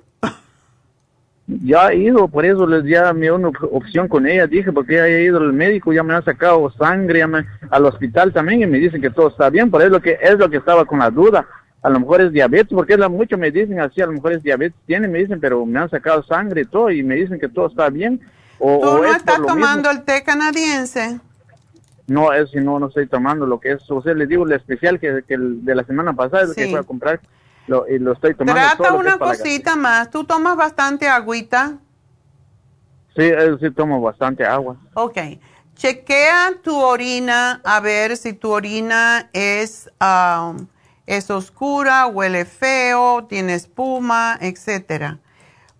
[SPEAKER 7] Ya he ido, por eso les ya me una opción con ella, dije, porque ya he ido al médico, ya me han sacado sangre, al hospital también y me dicen que todo está bien, por eso lo que es lo que estaba con la duda. A lo mejor es diabetes, porque es la, mucho me dicen así, a lo mejor es diabetes, tiene, me dicen, pero me han sacado sangre y todo y me dicen que todo está bien.
[SPEAKER 1] O, ¿Tú no estás tomando el té canadiense?
[SPEAKER 7] No, eso no, no estoy tomando lo que es, o sea, les digo, el especial que, que de la semana pasada, es que fui a comprar lo, y lo estoy tomando.
[SPEAKER 1] Trata una cosita más. ¿Tú tomas bastante agüita?
[SPEAKER 7] Sí, sí tomo bastante agua.
[SPEAKER 1] Ok. Chequea tu orina a ver si tu orina es, um, es oscura, huele feo, tiene espuma, etcétera.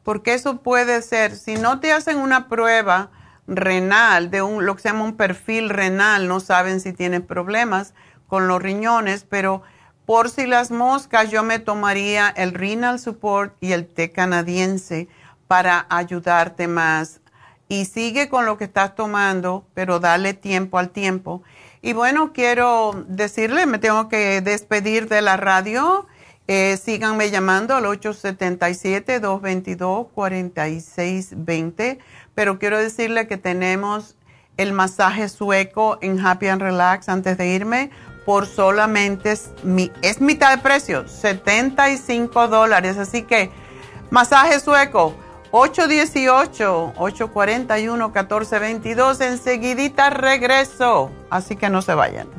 [SPEAKER 1] Porque eso puede ser, si no te hacen una prueba renal, de un, lo que se llama un perfil renal, no saben si tienes problemas con los riñones, pero por si las moscas, yo me tomaría el Renal Support y el té canadiense para ayudarte más. Y sigue con lo que estás tomando, pero dale tiempo al tiempo. Y bueno, quiero decirle, me tengo que despedir de la radio Eh, síganme llamando al 877-222-4620, pero quiero decirle que tenemos el masaje sueco en Happy and Relax antes de irme por solamente, es, es mitad de precio, 75 dólares. Así que masaje sueco 818-841-1422, enseguidita regreso, así que no se vayan.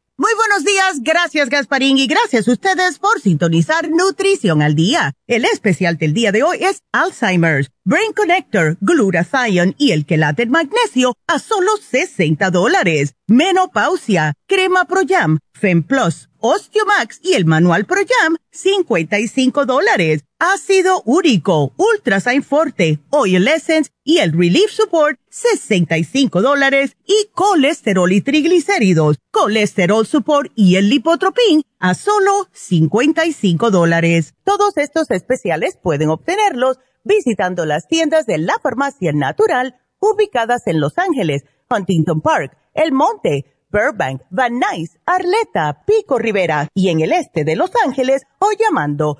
[SPEAKER 5] Muy buenos días, gracias Gasparín y gracias a ustedes por sintonizar Nutrición al Día. El especial del día de hoy es Alzheimer's, Brain Connector, Glutathione y el quelate magnesio a solo 60 dólares. Menopausia, Crema Pro Jam, Fem Plus, Osteomax y el Manual Pro Jam, 55 dólares. Ácido úrico, Ultrasign Forte, Oil Essence y el Relief Support, 65 dólares. Y colesterol y triglicéridos, Colesterol Support y el Lipotropin, a solo 55 dólares. Todos estos especiales pueden obtenerlos visitando las tiendas de la Farmacia Natural ubicadas en Los Ángeles, Huntington Park, El Monte, Burbank, Van Nuys, Arleta, Pico Rivera y en el este de Los Ángeles o llamando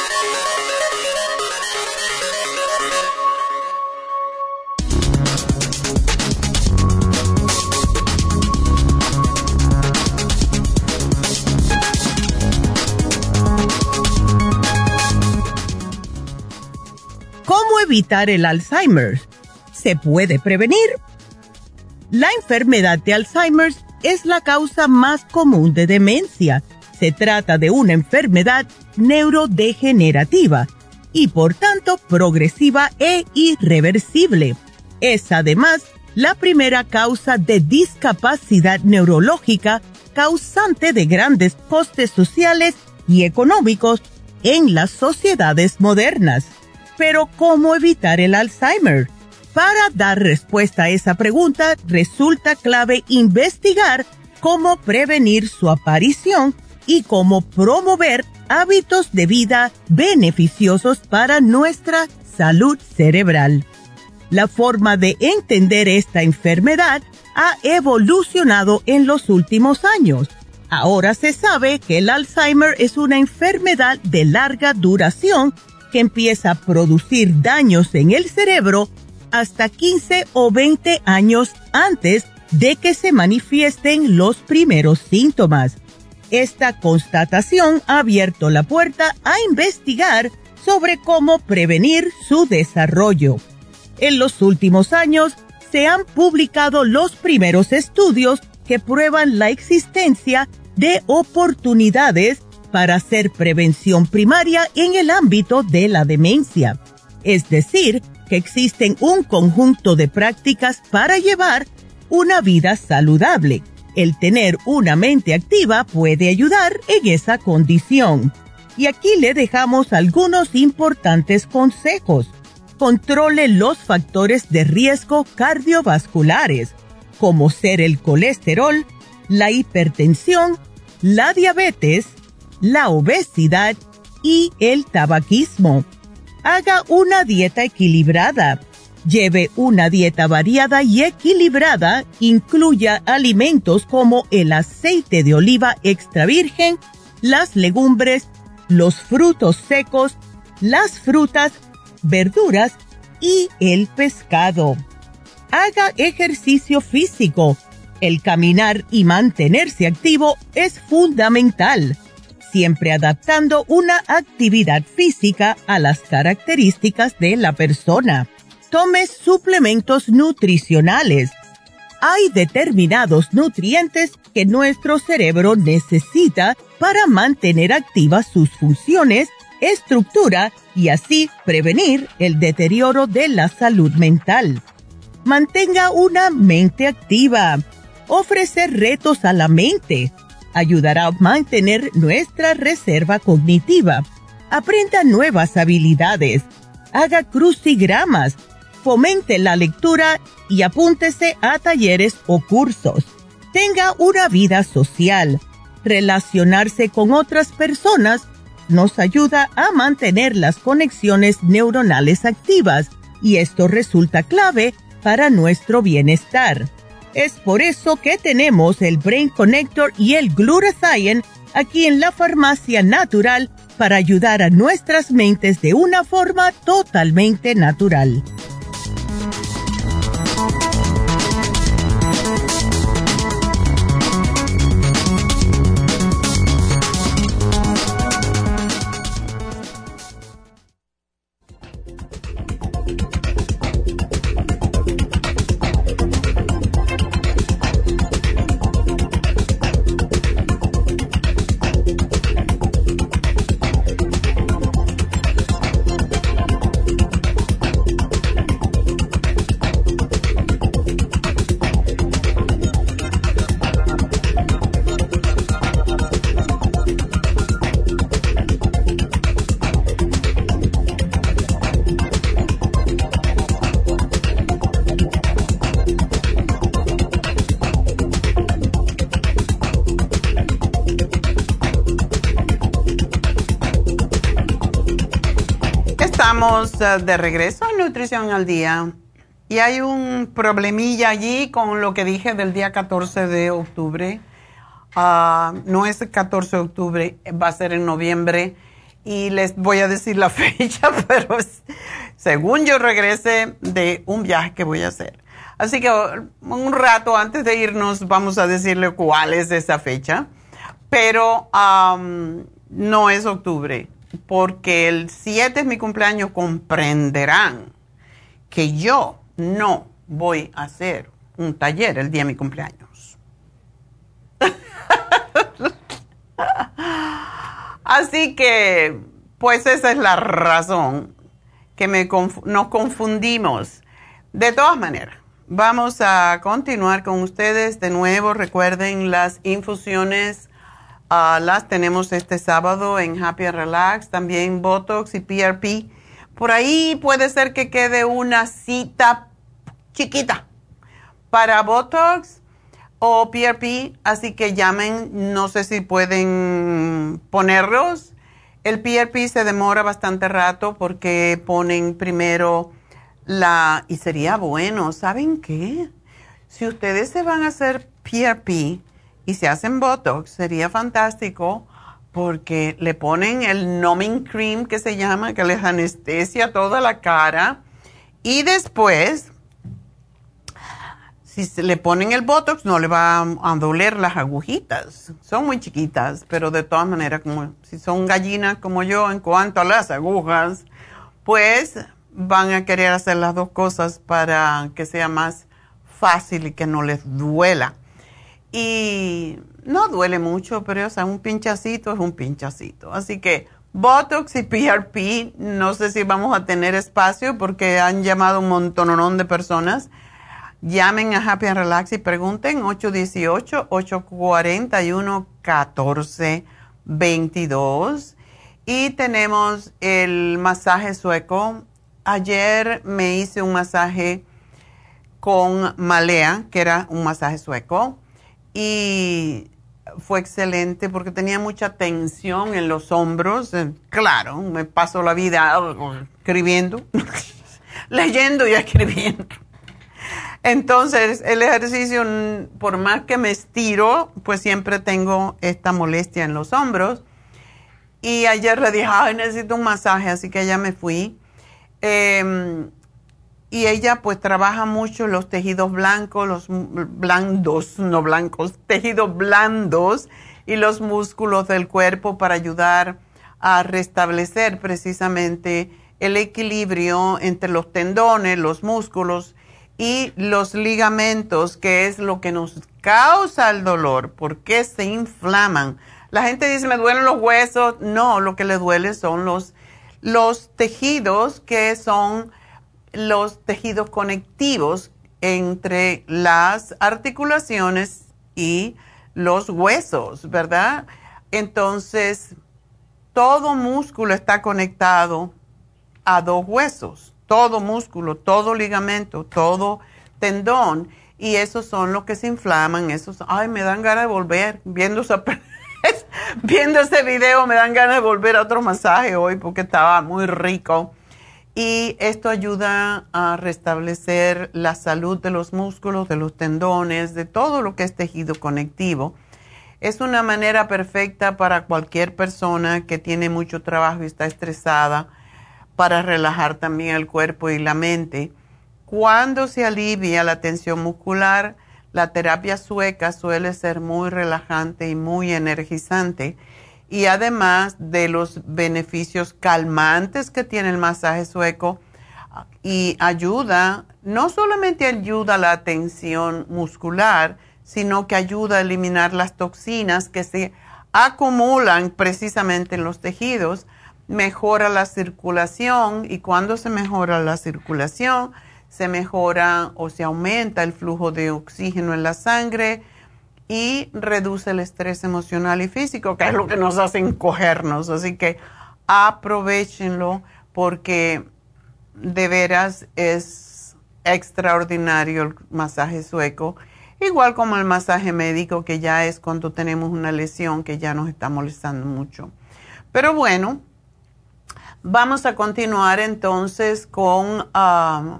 [SPEAKER 5] Evitar el Alzheimer? ¿Se puede prevenir? La enfermedad de Alzheimer es la causa más común de demencia. Se trata de una enfermedad neurodegenerativa y por tanto progresiva e irreversible. Es además la primera causa de discapacidad neurológica causante de grandes costes sociales y económicos en las sociedades modernas. Pero ¿cómo evitar el Alzheimer? Para dar respuesta a esa pregunta, resulta clave investigar cómo prevenir su aparición y cómo promover hábitos de vida beneficiosos para nuestra salud cerebral. La forma de entender esta enfermedad ha evolucionado en los últimos años. Ahora se sabe que el Alzheimer es una enfermedad de larga duración que empieza a producir daños en el cerebro hasta 15 o 20 años antes de que se manifiesten los primeros síntomas. Esta constatación ha abierto la puerta a investigar sobre cómo prevenir su desarrollo. En los últimos años se han publicado los primeros estudios que prueban la existencia de oportunidades para hacer prevención primaria en el ámbito de la demencia. Es decir, que existen un conjunto de prácticas para llevar una vida saludable. El tener una mente activa puede ayudar en esa condición. Y aquí le dejamos algunos importantes consejos. Controle los factores de riesgo cardiovasculares, como ser el colesterol, la hipertensión, la diabetes, la obesidad y el tabaquismo. Haga una dieta equilibrada. Lleve una dieta variada y equilibrada. Incluya alimentos como el aceite de oliva extra virgen, las legumbres, los frutos secos, las frutas, verduras y el pescado. Haga ejercicio físico. El caminar y mantenerse activo es fundamental, siempre adaptando una actividad física a las características de la persona. Tome suplementos nutricionales. Hay determinados nutrientes que nuestro cerebro necesita para mantener activas sus funciones, estructura y así prevenir el deterioro de la salud mental. Mantenga una mente activa. Ofrecer retos a la mente ayudará a mantener nuestra reserva cognitiva. Aprenda nuevas habilidades. Haga crucigramas. Fomente la lectura y apúntese a talleres o cursos. Tenga una vida social relacionarse con otras personas nos ayuda a mantener las conexiones neuronales activas y esto resulta clave para nuestro bienestar. Es por eso que tenemos el Brain Connector y el Glutathione aquí en la farmacia natural para ayudar a nuestras mentes de una forma totalmente natural.
[SPEAKER 1] De regreso a Nutrición al Día y hay un problemilla allí con lo que dije del día 14 de octubre. Ah, no es el 14 de octubre, va a ser en noviembre y les voy a decir la (laughs) fecha, pero según yo regrese de un viaje que voy a hacer. Así que un rato antes de irnos vamos a decirle cuál es esa fecha, pero no es octubre porque el 7 es mi cumpleaños, comprenderán que yo no voy a hacer un taller el día de mi cumpleaños. (laughs) Así que, pues esa es la razón que me nos confundimos. De todas maneras, vamos a continuar con ustedes de nuevo. Recuerden las infusiones Las tenemos este sábado en Happy and Relax, también Botox y PRP. Por ahí puede ser que quede una cita chiquita para Botox o PRP, así que llamen, no sé si pueden ponerlos. El PRP se demora bastante rato porque ponen primero la... Y sería bueno, ¿saben qué? Si ustedes se van a hacer PRP, y se hacen Botox, sería fantástico porque le ponen el numbing cream que se llama, que les anestesia toda la cara y después, si se le ponen el Botox, no le va a doler las agujitas. Son muy chiquitas, pero de todas maneras, como si son gallinas como yo en cuanto a las agujas, pues van a querer hacer las dos cosas para que sea más fácil y que no les duela. Y no duele mucho, pero o sea, un pinchacito es un pinchacito. Así que Botox y PRP, no sé si vamos a tener espacio porque han llamado un montón de personas. Llamen a Happy and Relax y pregunten 818-841-1422. Y tenemos el masaje sueco. Ayer me hice un masaje con Malea, que era un masaje sueco. Y fue excelente porque tenía mucha tensión en los hombros. Eh, claro, me paso la vida escribiendo, (laughs) leyendo y escribiendo. Entonces, el ejercicio, por más que me estiro, pues siempre tengo esta molestia en los hombros. Y ayer le dije, ay, necesito un masaje, así que ya me fui. Em, y ella pues trabaja mucho los tejidos blancos, los blandos, no blancos, (laughs) tejidos blandos y los músculos del cuerpo para ayudar a restablecer precisamente el equilibrio entre los tendones, los músculos y los ligamentos, que es lo que nos causa el dolor, porque se inflaman. La gente dice, me duelen los huesos. No, lo que le duele son los, los tejidos que son los tejidos conectivos entre las articulaciones y los huesos, ¿verdad? Entonces, todo músculo está conectado a dos huesos, todo músculo, todo ligamento, todo tendón, y esos son los que se inflaman, esos, ay, me dan ganas de volver, viendo, (laughs) viendo ese video me dan ganas de volver a otro masaje hoy porque estaba muy rico y esto ayuda a restablecer la salud de los músculos, de los tendones, de todo lo que es tejido conectivo. Es una manera perfecta para cualquier persona que tiene mucho trabajo y está estresada para relajar también el cuerpo y la mente. Cuando se alivia la tensión muscular, la terapia sueca suele ser muy relajante y muy energizante y además de los beneficios calmantes que tiene el masaje sueco y ayuda, no solamente ayuda a la tensión muscular, sino que ayuda a eliminar las toxinas que se acumulan precisamente en los tejidos, mejora la circulación y cuando se mejora la circulación, se mejora o se aumenta el flujo de oxígeno en la sangre, y reduce el estrés emocional y físico, que es lo que nos hace encogernos. Así que aprovechenlo porque de veras es extraordinario el masaje sueco, igual como el masaje médico, que ya es cuando tenemos una lesión que ya nos está molestando mucho. Pero bueno, vamos a continuar entonces con ah,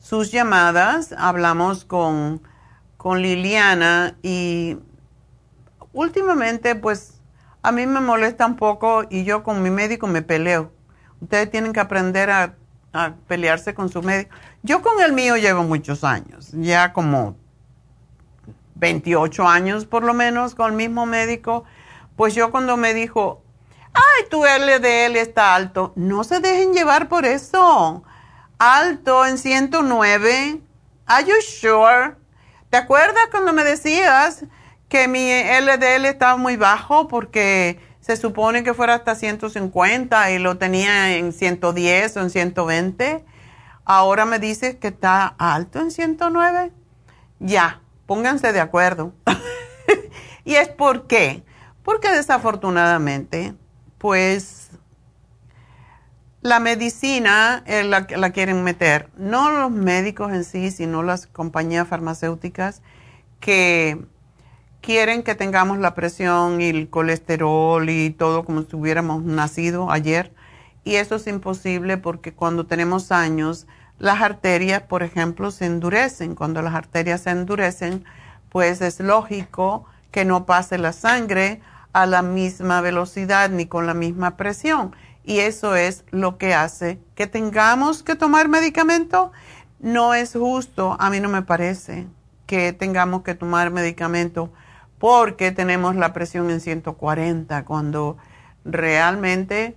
[SPEAKER 1] sus llamadas. Hablamos con con Liliana y últimamente pues a mí me molesta un poco y yo con mi médico me peleo. Ustedes tienen que aprender a, pelearse con su médico. Yo con el mío llevo muchos años, ya como 28 años por lo menos con el mismo médico. Pues yo cuando me dijo, ay, tu LDL está alto, no se dejen llevar por eso. Alto en 109. Are you sure? ¿Te acuerdas cuando me decías que mi LDL estaba muy bajo porque se supone que fuera hasta 150 y lo tenía en 110 o en 120? Ahora me dices que está alto en 109. Ya, pónganse de acuerdo. (laughs) ¿Y es por qué? Porque desafortunadamente, pues la medicina la, la, quieren meter, no los médicos en sí, sino las compañías farmacéuticas que quieren que tengamos la presión y el colesterol y todo como si hubiéramos nacido ayer. Y eso es imposible porque cuando tenemos años, las arterias, por ejemplo, se endurecen. Cuando las arterias se endurecen, pues es lógico que no pase la sangre a la misma velocidad ni con la misma presión y eso es lo que hace que tengamos que tomar medicamento. No es justo, a mí no me parece que tengamos que tomar medicamento porque tenemos la presión en 140 cuando realmente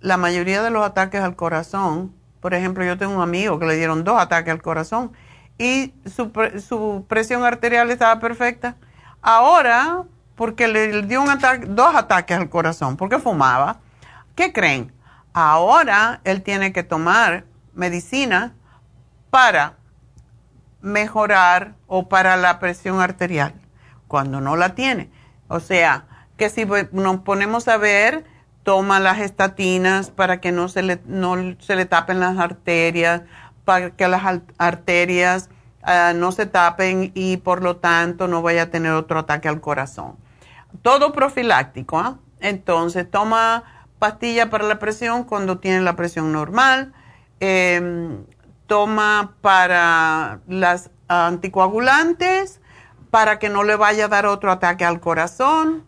[SPEAKER 1] la mayoría de los ataques al corazón, por ejemplo, yo tengo un amigo que le dieron dos ataques al corazón y su, su presión arterial estaba perfecta. Ahora, porque le dio un ataque, dos ataques al corazón, porque fumaba, ¿qué creen? Ahora él tiene que tomar medicina para mejorar o para la presión arterial cuando no la tiene. O sea, que si nos ponemos a ver, toma las estatinas para que no se le, no se le tapen las arterias, para que las arterias ah, no se tapen y por lo tanto no vaya a tener otro ataque al corazón. Todo profiláctico. ¿ah? Entonces, toma pastilla para la presión cuando tiene la presión normal. Em, toma para las anticoagulantes para que no le vaya a dar otro ataque al corazón.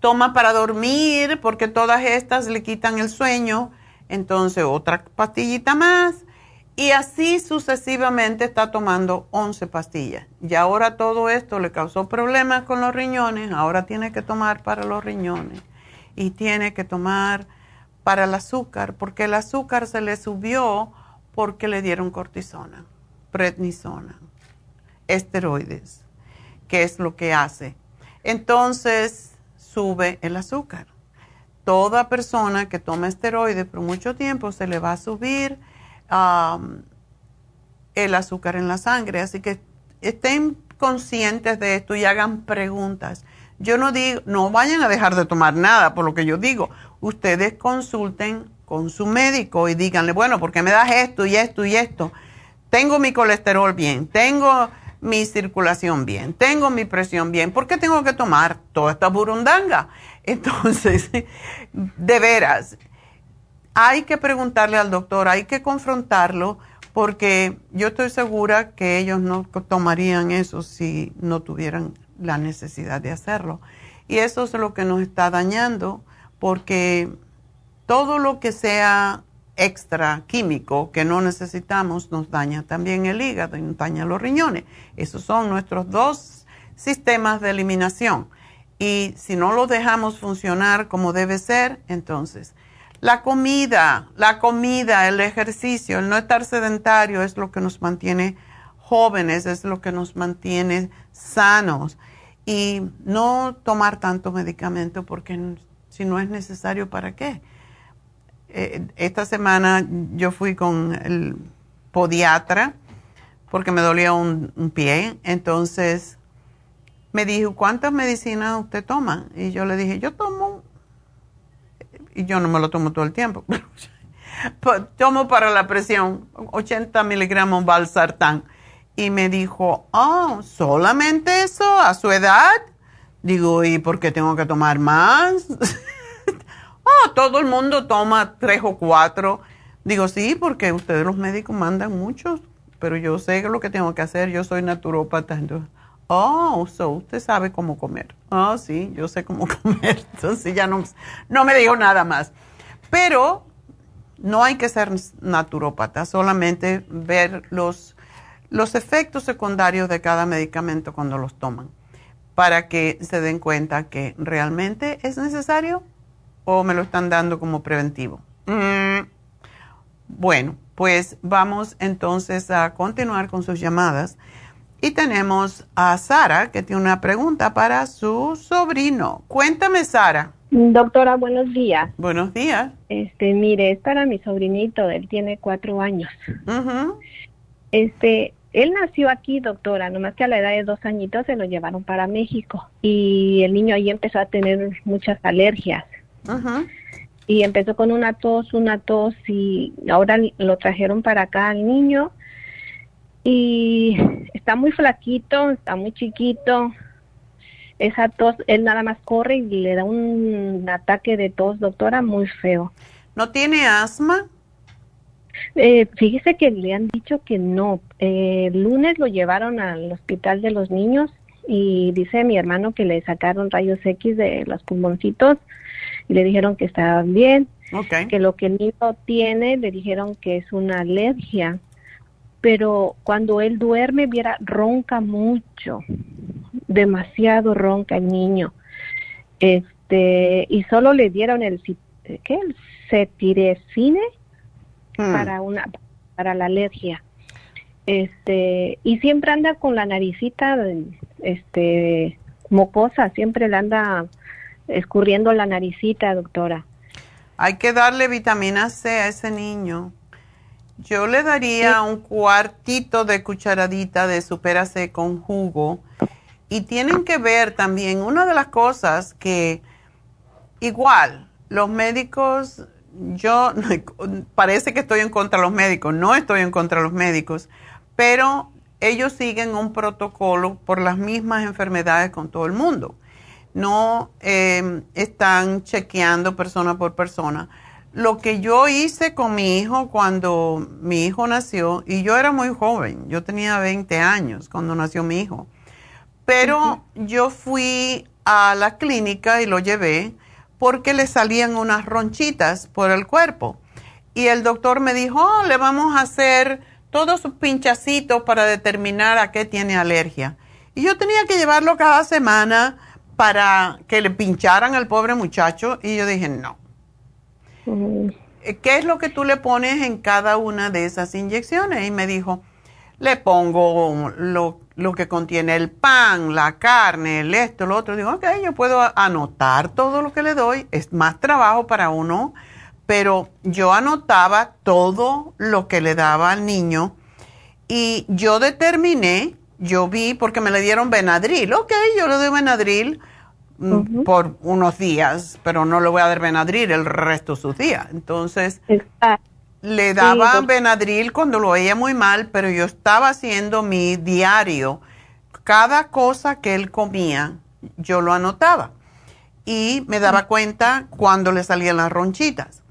[SPEAKER 1] toma para dormir porque todas estas le quitan el sueño. Entonces otra pastillita más. Y así sucesivamente está tomando 11 pastillas. Y ahora todo esto le causó problemas con los riñones. Ahora tiene que tomar para los riñones. Y tiene que tomar para el azúcar, porque el azúcar se le subió porque le dieron cortisona, prednisona, esteroides, que es lo que hace. Entonces sube el azúcar. Toda persona que toma esteroides por mucho tiempo se le va a subir el azúcar en la sangre. Así que estén conscientes de esto y hagan preguntas. Yo no digo, no vayan a dejar de tomar nada por lo que yo digo. Ustedes consulten con su médico y díganle, bueno, ¿por qué me das esto y esto y esto? Tengo mi colesterol bien, tengo mi circulación bien, tengo mi presión bien, ¿por qué tengo que tomar toda esta burundanga? (laughs) Entonces, de veras, hay que preguntarle al doctor, hay que confrontarlo, porque yo estoy segura que ellos no tomarían eso si no tuvieran la necesidad de hacerlo. Y eso es lo que nos está dañando, porque todo lo que sea extra químico que no necesitamos nos daña también el hígado y nos daña los riñones. Esos son nuestros dos sistemas de eliminación. Y si no los dejamos funcionar como debe ser, entonces la comida, la comida, el ejercicio, el no estar sedentario es lo que nos mantiene jóvenes, es lo que nos mantiene sanos. Y no tomar tanto medicamento porque si no es necesario, ¿para qué? Eh, esta semana yo fui con el podiatra porque me dolía un, un pie, entonces me dijo, ¿cuántas medicinas usted toma? Y yo le dije, yo tomo y yo no me lo tomo todo el tiempo. (laughs) Pues, tomo para la presión 80 miligramos valsartán. Y me dijo, oh, solamente eso a su edad. Digo, ¿y por qué tengo que tomar más? (laughs) oh, todo el mundo toma tres o cuatro. Digo, sí, porque ustedes los médicos mandan muchos, pero yo sé lo que tengo que hacer. Yo soy naturópata. Entonces, Oh, so usted sabe cómo comer. Oh, sí, yo sé cómo (laughs) comer. Entonces ya no, me digo nada más. Pero no hay que ser naturópata, solamente ver los, los efectos secundarios de cada medicamento cuando los toman, para que se den cuenta que realmente es necesario o me lo están dando como preventivo. Mm. Bueno, pues vamos entonces a continuar con sus llamadas. Y tenemos a Sara, que tiene una pregunta para su sobrino. Cuéntame, Sara.
[SPEAKER 8] Doctora, buenos días.
[SPEAKER 1] Buenos días.
[SPEAKER 8] Este, mire, es para mi sobrinito, él tiene cuatro años. Este, él nació aquí, doctora, nomás que a la edad de dos añitos se lo llevaron para México y el niño ahí empezó a tener muchas alergias. Y empezó con una tos, una tos y ahora lo trajeron para acá al niño y está muy flaquito, está muy chiquito. Esa tos, él nada más corre y le da un ataque de tos, doctora, muy feo.
[SPEAKER 1] ¿No tiene asma?
[SPEAKER 8] Eh, fíjese que le han dicho que no. Eh, el lunes lo llevaron al hospital de los niños y dice mi hermano que le sacaron rayos X de los pulmoncitos y le dijeron que estaban bien. Que lo que el niño tiene, le dijeron que es una alergia pero cuando él duerme, viera, ronca mucho, demasiado ronca el niño. Este, y solo le dieron el, ¿qué? El hmm. para una, para la alergia. Este, y siempre anda con la naricita, este, mocosa, siempre le anda escurriendo la naricita, doctora.
[SPEAKER 1] Hay que darle vitamina C a ese niño. Yo le daría un cuartito de cucharadita de supera C con jugo. Y tienen que ver también, una de las cosas que igual, los médicos, yo (laughs) parece que estoy en contra de los médicos, no estoy en contra de los médicos, pero ellos siguen un protocolo por las mismas enfermedades con todo el mundo. No em, están chequeando persona por persona. Lo que yo hice con mi hijo cuando mi hijo nació, y yo era muy joven, yo tenía 20 años cuando nació mi hijo, pero yo fui a la clínica y lo llevé porque le salían unas ronchitas por el cuerpo. Y el doctor me dijo, oh, le vamos a hacer todos sus pinchacitos para determinar a qué tiene alergia. Y yo tenía que llevarlo cada semana para que le pincharan al pobre muchacho y yo dije, no. ¿Qué es lo que tú le pones en cada una de esas inyecciones? Y me dijo, le pongo lo, lo que contiene el pan, la carne, el esto, lo otro. Digo, ok, yo puedo anotar todo lo que le doy. Es más trabajo para uno pero yo anotaba todo lo que le daba al niño y yo determiné, yo vi, porque me le dieron Benadryl, ok, yo le doy Benadryl por unos días, pero no le voy a dar Benadryl el resto de sus días. Entonces, le daba Benadryl cuando lo veía muy mal, pero yo estaba haciendo mi diario. Cada cosa que él comía, yo lo anotaba y me daba cuenta cuando le salían las ronchitas.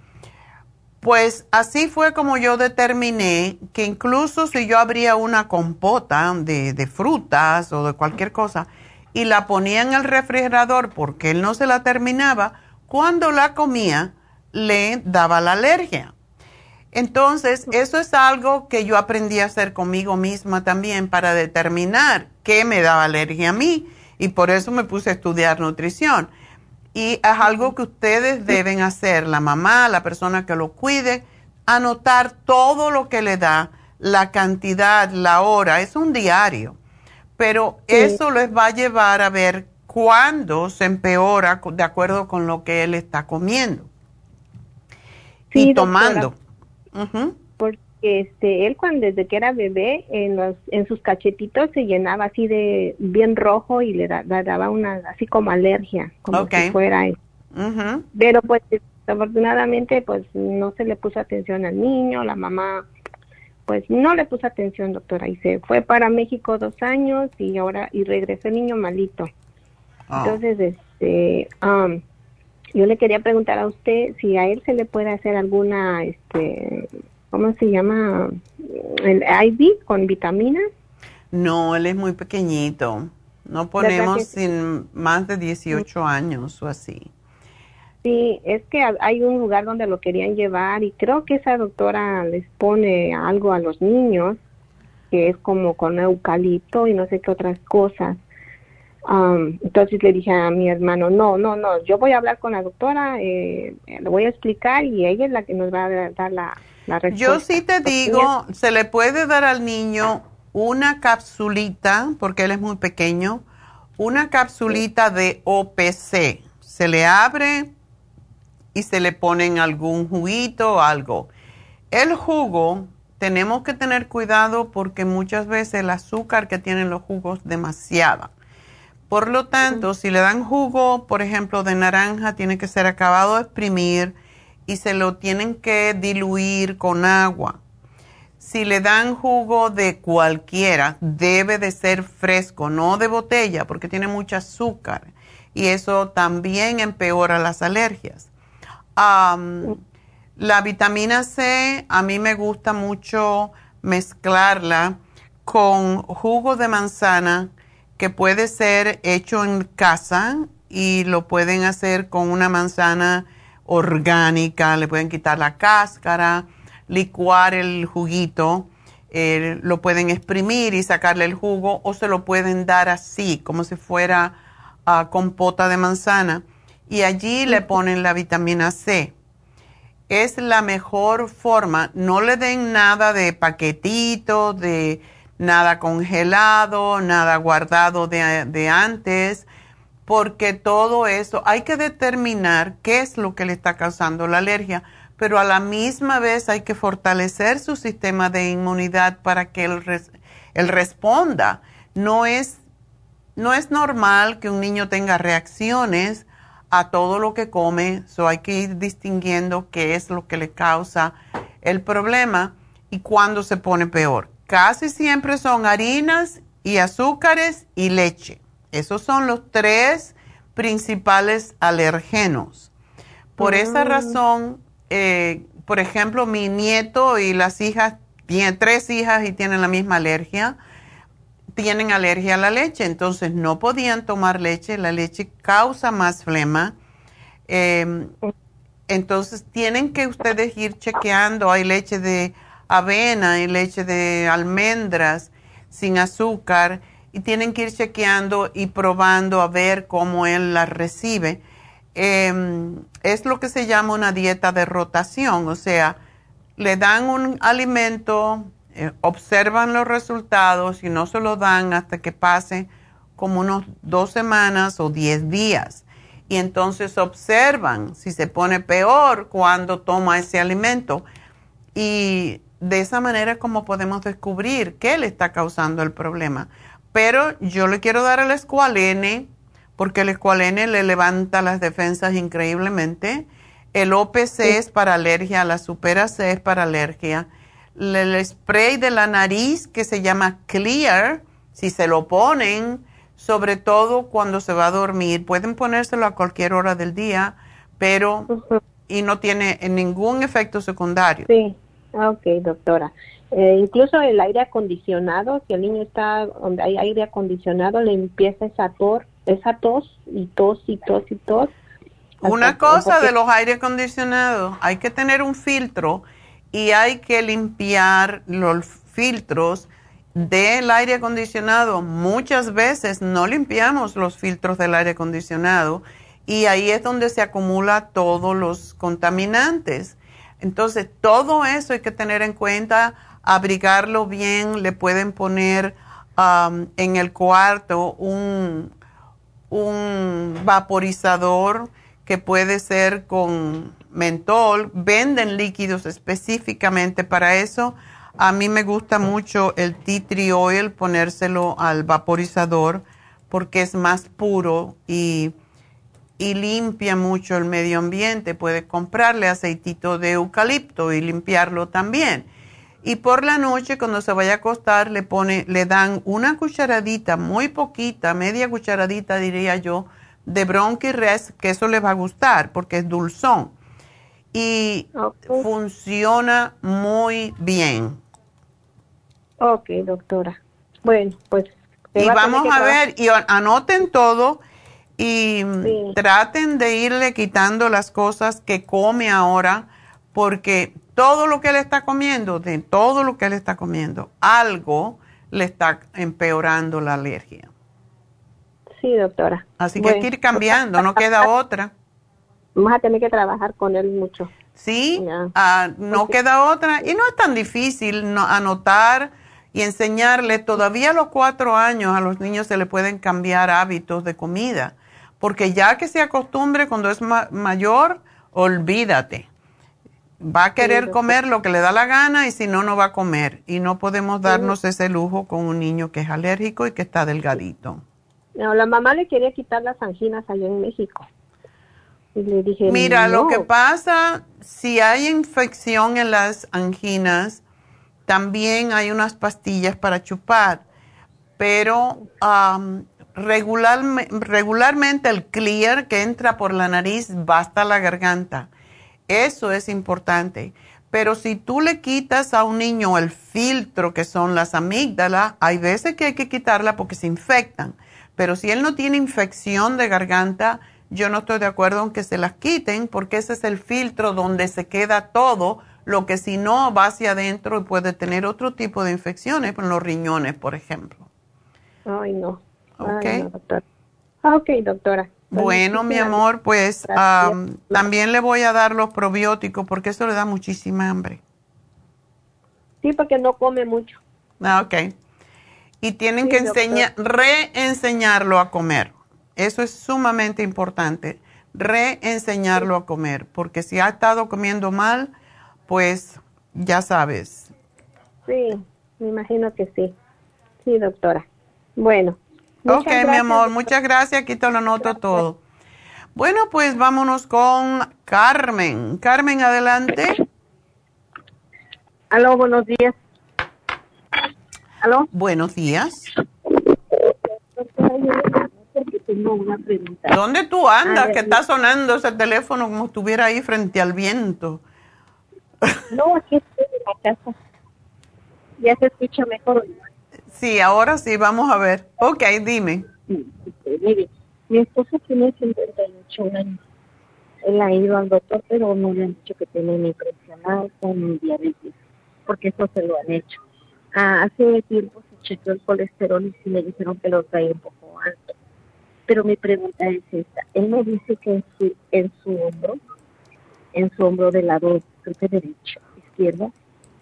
[SPEAKER 1] Pues así fue como yo determiné que incluso si yo abría una compota de, frutas o de cualquier cosa y la ponía en el refrigerador porque él no se la terminaba, cuando la comía le daba la alergia. Entonces, eso es algo que yo aprendí a hacer conmigo misma también para determinar qué me daba alergia a mí y por eso me puse a estudiar nutrición. Y es algo que ustedes deben hacer, la mamá, la persona que lo cuide, anotar todo lo que le da, la cantidad, la hora, es un diario. Pero eso les va a llevar a ver cuándo se empeora de acuerdo con lo que él está comiendo y tomando.
[SPEAKER 8] Este, él cuando desde que era bebé, en, los, en sus cachetitos se llenaba así de bien rojo y le, daba una, así como alergia, como si fuera eso. Pero pues desafortunadamente pues no se le puso atención al niño, la mamá pues no le puso atención doctora y se fue para México dos años y ahora y regresó el niño malito. Ah. Entonces, este, um, yo le quería preguntar a usted si a él se le puede hacer alguna, este, ¿cómo se llama? El IV con vitaminas.
[SPEAKER 1] No, él es muy pequeñito. No ponemos sin más de 18 años o así.
[SPEAKER 8] Sí, es que hay un lugar donde lo querían llevar y creo que esa doctora les pone algo a los niños que es como con eucalipto y no sé qué otras cosas. Um, entonces le dije a mi hermano, no, no, no, yo voy a hablar con la doctora, eh, le voy a explicar y ella es la que nos va a dar la,
[SPEAKER 1] yo sí te digo, se le puede dar al niño una capsulita, porque él es muy pequeño, una capsulita de OPC. Se le abre y se le pone en algún juguito o algo. El jugo, tenemos que tener cuidado porque muchas veces el azúcar que tienen los jugos demasiada. Por lo tanto, si le dan jugo, por ejemplo, de naranja, tiene que ser acabado de exprimir y se lo tienen que diluir con agua. Si le dan jugo de cualquiera, debe de ser fresco, no de botella, porque tiene mucho azúcar y eso también empeora las alergias. La vitamina C, a mí me gusta mucho mezclarla con jugo de manzana que puede ser hecho en casa y lo pueden hacer con una manzana orgánica, le pueden quitar la cáscara, licuar el juguito, lo pueden exprimir y sacarle el jugo o se lo pueden dar así, como si fuera uh, compota de manzana. Y allí le ponen la vitamina C. Es la mejor forma. No le den nada de paquetito, de nada congelado, nada guardado de, de antes porque todo eso, hay que determinar qué es lo que le está causando la alergia, pero a la misma vez hay que fortalecer su sistema de inmunidad para que él, responda. No es, no es normal que un niño tenga reacciones a todo lo que come, so hay que ir distinguiendo qué es lo que le causa el problema y cuándo se pone peor. Casi siempre son harinas y azúcares y leche. Esos son los tres principales alergenos. Por esa mm. razón, eh, por ejemplo, mi nieto y las hijas, tienen tres hijas y tienen la misma alergia, tienen alergia a la leche, entonces no podían tomar leche, la leche causa más flema. Em, entonces tienen que ustedes ir chequeando, hay leche de avena, hay leche de almendras sin azúcar y tienen que ir chequeando y probando a ver cómo él las recibe. Em, es lo que se llama una dieta de rotación, o sea, le dan un alimento, eh, observan los resultados y no se lo dan hasta que pase como unos dos semanas o diez días. Y entonces observan si se pone peor cuando toma ese alimento. Y de esa manera es como podemos descubrir qué le está causando el problema. Pero yo le quiero dar el escualene, porque el escualene le levanta las defensas increíblemente. El OPC es para alergia, la Supera C es para alergia. El spray de la nariz que se llama Clear, si se lo ponen, sobre todo cuando se va a dormir, pueden ponérselo a cualquier hora del día, pero y no tiene ningún efecto secundario.
[SPEAKER 8] Sí, ok, doctora. Eh, incluso el aire acondicionado, si el niño está donde hay aire acondicionado, le empieza esa tos, esa tos y tos y tos y tos.
[SPEAKER 1] Una cosa de los aire acondicionados, hay que tener un filtro y hay que limpiar los filtros del aire acondicionado. Muchas veces no limpiamos los filtros del aire acondicionado y ahí es donde se acumula todos los contaminantes. Entonces, todo eso hay que tener en cuenta abrigarlo bien, le pueden poner en el cuarto un, un vaporizador que puede ser con mentol, venden líquidos específicamente para eso. A mí me gusta mucho el tea tree oil, ponérselo al vaporizador porque es más puro y, y limpia mucho el medio ambiente. Puede comprarle aceitito de eucalipto y limpiarlo también. Y por la noche, cuando se vaya a acostar, le, pone, le dan una cucharadita, muy poquita, media cucharadita diría yo, de Bronchi Res, que eso le va a gustar porque es dulzón. Y funciona muy bien.
[SPEAKER 8] Ok, doctora. Bueno, pues...
[SPEAKER 1] Y vamos a, ver, y anoten todo y traten de irle quitando las cosas que come ahora, porque todo lo que él está comiendo, de todo lo que él está comiendo, algo le está empeorando la alergia.
[SPEAKER 8] Sí, doctora.
[SPEAKER 1] Así que hay que ir cambiando, no queda otra.
[SPEAKER 8] Vamos a tener que trabajar con él mucho.
[SPEAKER 1] Sí, ah, no queda otra. Y no es tan difícil anotar y enseñarle. Todavía a los cuatro años a los niños se le pueden cambiar hábitos de comida. Porque ya que se acostumbre cuando es mayor, olvídate va a querer comer lo que le da la gana y si no, no va a comer. Y no podemos darnos ese lujo con un niño que es alérgico y que está delgadito.
[SPEAKER 8] No, la mamá le quería quitar las anginas allá en México. Y le dije,
[SPEAKER 1] Mira, lo que pasa, si hay infección en las anginas, también hay unas pastillas para chupar, pero regularmente el clear que entra por la nariz basta la garganta eso es importante. Pero si tú le quitas a un niño el filtro que son las amígdalas, hay veces que hay que quitarla porque se infectan. Pero si él no tiene infección de garganta, yo no estoy de acuerdo en que se las quiten porque ese es el filtro donde se queda todo, lo que si no va hacia adentro y puede tener otro tipo de infecciones, en los riñones, por ejemplo.
[SPEAKER 8] Ay, no. Ok. doctora. Ah, ok, doctora.
[SPEAKER 1] Bueno, mi amor, pues también le voy a dar los probióticos porque eso le da muchísima hambre.
[SPEAKER 8] Sí, porque no come mucho.
[SPEAKER 1] Ah, ok. Y tienen que enseñar, reenseñarlo a comer. Eso es sumamente importante, reenseñarlo a comer, porque si ha estado comiendo mal, pues ya sabes.
[SPEAKER 8] Sí, me imagino que sí. Sí, doctora. Bueno.
[SPEAKER 1] Ok, mi amor, muchas gracias. Aquí te lo noto todo. Bueno, pues vámonos con Carmen. Carmen, adelante.
[SPEAKER 9] Aló, buenos días.
[SPEAKER 1] Aló. Buenos días. ¿Dónde tú andas? que está sonando ese teléfono como estuviera ahí frente al viento.
[SPEAKER 9] No, aquí estoy en la casa. Ya se escucha mejor.
[SPEAKER 1] Sí, ahora sí, vamos a ver. Ok, dime.
[SPEAKER 9] Mire, mi esposo tiene 58 años. Él ha ido al doctor, pero no le han dicho que tiene ni presión alta ni diabetes, porque eso se lo han hecho. Ah, hace tiempo se chequeó el colesterol y sí le dijeron que lo trae un poco alto. Pero mi pregunta es esta. Él me dice que en su, en su hombro, en su hombro del lado, creo que derecho, izquierdo,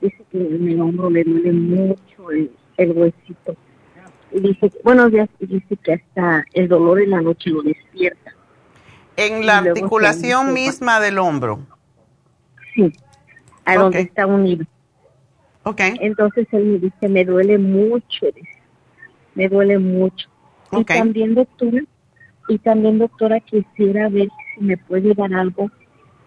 [SPEAKER 9] dice que en el hombro le duele mucho el, el huesito. Y dice, buenos días, y dice que hasta el dolor en la noche lo despierta.
[SPEAKER 1] ¿En la articulación misma del hombro?
[SPEAKER 9] Sí, a donde está unido.
[SPEAKER 1] Ok.
[SPEAKER 9] Entonces él me dice, me duele mucho, me duele mucho. Y también, doctora, y también, doctora, quisiera ver si me puede dar algo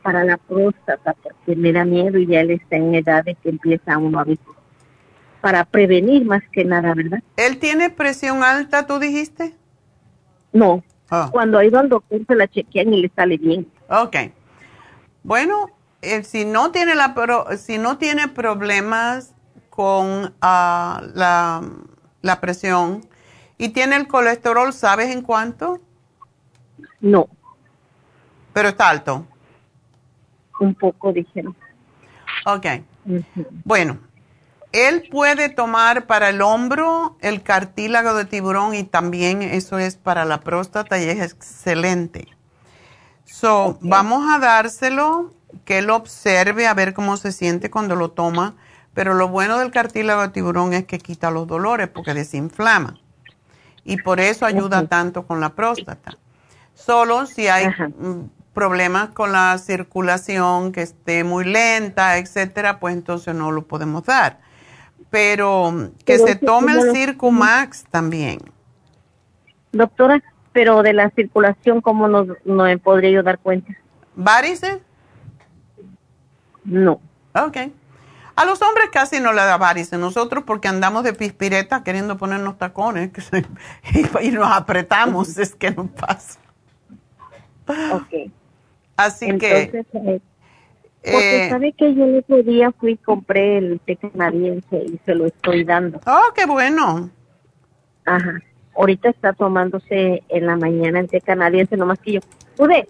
[SPEAKER 9] para la próstata, porque me da miedo y ya él está en edad de que empieza uno a veces para prevenir más que nada, ¿verdad?
[SPEAKER 1] ¿Él tiene presión alta, tú dijiste?
[SPEAKER 9] No. Ah. Cuando ha ido al doctor se la chequean y le sale bien.
[SPEAKER 1] Ok. Bueno, eh, si, no tiene la, si no tiene problemas con ah, la, la presión y tiene el colesterol, ¿sabes en cuánto?
[SPEAKER 9] No.
[SPEAKER 1] Pero está alto.
[SPEAKER 9] Un poco, dijeron.
[SPEAKER 1] Ok. Bueno, él puede tomar para el hombro el cartílago de tiburón y también eso es para la próstata y es excelente. So, vamos a dárselo, que él observe a ver cómo se siente cuando lo toma. Pero lo bueno del cartílago de tiburón es que quita los dolores porque desinflama. Y por eso ayuda tanto con la próstata. Solo si hay mm, problemas con la circulación que esté muy lenta, etcétera, pues entonces no lo podemos dar pero que se tome el Circumax también.
[SPEAKER 9] Doctora, pero de la circulación, ¿cómo nos, nos podría yo dar cuenta?
[SPEAKER 1] ¿Varices?
[SPEAKER 9] No.
[SPEAKER 1] Ok. A los hombres casi no le da varices, nosotros porque andamos de pispireta queriendo ponernos tacones (laughs) y, nos apretamos, es que no pasa.
[SPEAKER 9] Ok.
[SPEAKER 1] Así que...
[SPEAKER 9] Eh, porque eh, sabe que yo el otro día fui y compré el té canadiense y se lo estoy dando.
[SPEAKER 1] Oh, qué bueno.
[SPEAKER 9] Ajá. Ahorita está tomándose en la mañana el té canadiense, nomás que yo pude.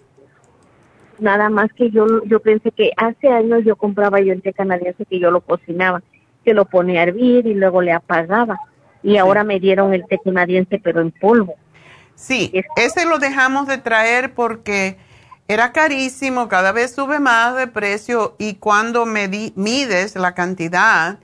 [SPEAKER 9] Nada más que yo yo pensé que hace años yo compraba yo el té canadiense que yo lo cocinaba, que lo ponía a hervir y luego le apagaba. Y ahora me dieron el té canadiense pero en polvo.
[SPEAKER 1] Sí, ese lo dejamos de traer porque era carísimo, cada vez sube más de precio y cuando mides la cantidad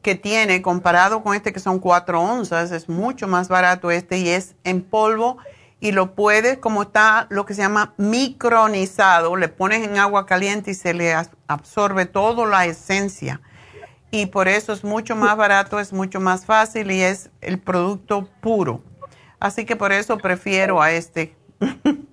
[SPEAKER 1] que tiene comparado con este que son 4 onzas, es mucho más barato este y es en polvo y lo puedes, como está lo que se llama micronizado, le pones en agua caliente y se le absorbe toda la esencia. Y por eso es mucho más barato, es mucho más fácil y es el producto puro. Así que por eso prefiero a este. (laughs)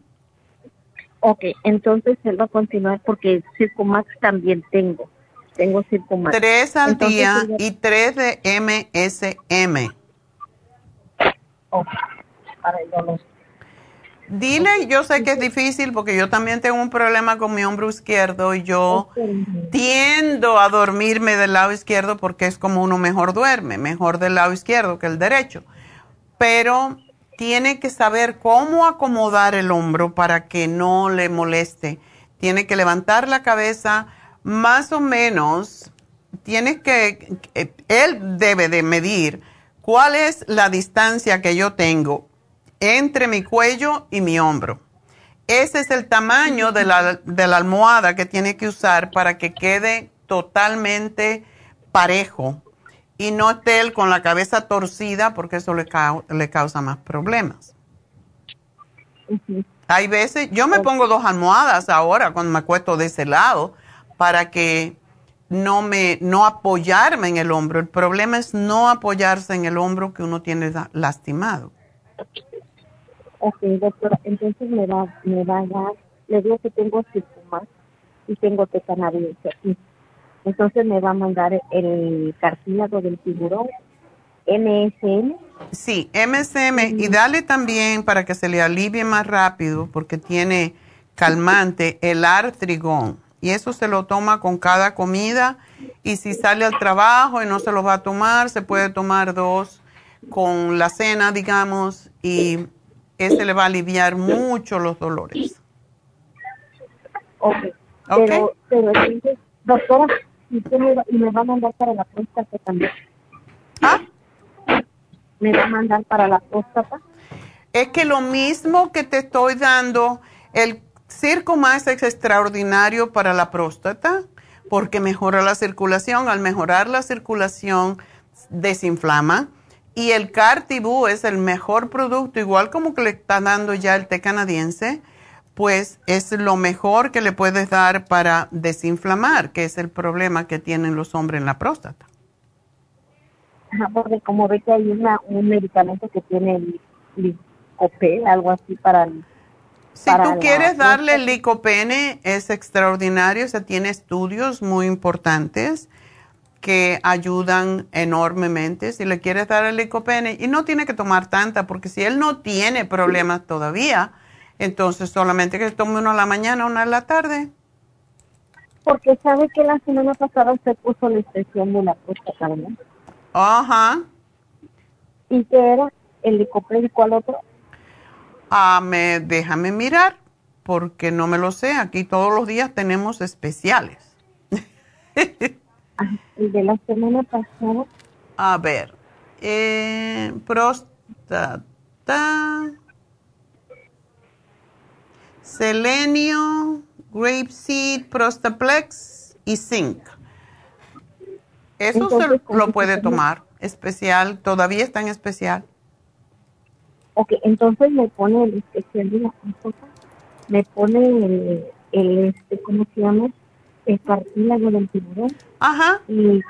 [SPEAKER 9] Ok, entonces él va a continuar porque Circumax también tengo. Tengo Circumax.
[SPEAKER 1] Tres al día y tres de MSM.
[SPEAKER 9] Ok, para el
[SPEAKER 1] Dile, yo sé que es difícil porque yo también tengo un problema con mi hombro izquierdo y yo tiendo a dormirme del lado izquierdo porque es como uno mejor duerme, mejor del lado izquierdo que el derecho. Pero tiene que saber cómo acomodar el hombro para que no le moleste. Tiene que levantar la cabeza más o menos. Tiene que, él debe de medir cuál es la distancia que yo tengo entre mi cuello y mi hombro. Ese es el tamaño de la, de la almohada que tiene que usar para que quede totalmente parejo y no esté él con la cabeza torcida porque eso le, le causa más problemas. Hay veces, yo me pongo dos almohadas ahora cuando me acuesto de ese lado para que no me, no apoyarme en el hombro. El problema es no apoyarse en el hombro que uno tiene lastimado.
[SPEAKER 9] Ok, doctora, entonces me va, me va a dar, le digo que tengo más y tengo tetanariense aquí. Entonces me va a mandar el cartílago del tiburón, MSM.
[SPEAKER 1] Sí, MSM, y dale también para que se le alivie más rápido, porque tiene calmante, el artrigón. Y eso se lo toma con cada comida. Y si sale al trabajo y no se lo va a tomar, se puede tomar dos con la cena, digamos, y ese le va a aliviar mucho los dolores.
[SPEAKER 9] Ok. okay. Pero, pero doctora, ¿y, me va, y me va a mandar para la próstata también.
[SPEAKER 1] ¿Ah?
[SPEAKER 9] ¿Me va a mandar para la próstata?
[SPEAKER 1] Es que lo mismo que te estoy dando, el Circo Más es extraordinario para la próstata porque mejora la circulación. Al mejorar la circulación, desinflama y el Cartibú es el mejor producto, igual como que le está dando ya el té canadiense, pues es lo mejor que le puedes dar para desinflamar, que es el problema que tienen los hombres en la próstata.
[SPEAKER 9] Ajá, porque como ve que hay una, un medicamento que tiene el licopene, algo así para
[SPEAKER 1] Si tú quieres darle el licopene, es extraordinario, se tiene estudios muy importantes que ayudan enormemente. Si le quieres dar el licopene, y no tiene que tomar tanta, porque si él no tiene problemas todavía, entonces solamente que tome uno a la mañana, uno a la tarde.
[SPEAKER 9] Porque sabe que la semana pasada se puso la expresión de la próstata, ¿no?
[SPEAKER 1] Ajá.
[SPEAKER 9] ¿Y qué era? ¿El licopene y cuál otro?
[SPEAKER 1] Ah, me, déjame mirar, porque no me lo sé. Aquí todos los días tenemos especiales. (laughs)
[SPEAKER 9] el de la semana pasada.
[SPEAKER 1] A ver, eh, próstata, selenio, grapeseed, prostaplex y zinc. Eso se lo puede tomar, especial, todavía está en especial.
[SPEAKER 9] Ok, entonces me pone el especial de la me pone el, el, este, ¿cómo se llama? El cartílago del tiburón.
[SPEAKER 1] Ajá.
[SPEAKER 9] Y,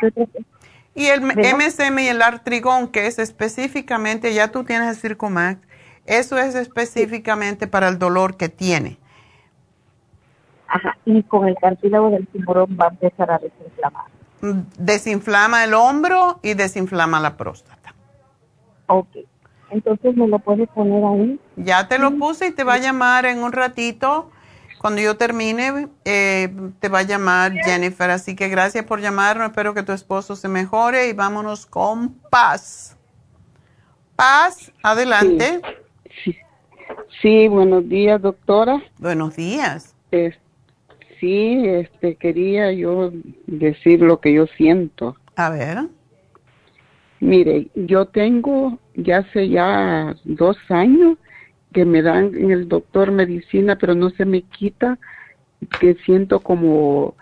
[SPEAKER 1] y el MSM y el artrigón, que es específicamente, ya tú tienes el Circumax, eso es específicamente para el dolor que tiene.
[SPEAKER 9] Ajá, y con el cartílago del tiburón va a empezar a desinflamar.
[SPEAKER 1] Mm, desinflama el hombro y desinflama la próstata.
[SPEAKER 9] Ok, entonces me lo puedes poner ahí.
[SPEAKER 1] Ya te lo puse y te va a llamar en un ratito cuando yo termine, eh, te va a llamar Jennifer. Así que gracias por llamarnos. Espero que tu esposo se mejore y vámonos con Paz. Paz, adelante.
[SPEAKER 10] Sí, buenos días, doctora.
[SPEAKER 1] Buenos días.
[SPEAKER 10] sí, este, quería yo decir lo que yo siento.
[SPEAKER 1] A ver.
[SPEAKER 10] Mire, yo tengo ya hace ya dos años que me dan en el doctor medicina, pero no se me quita, que siento como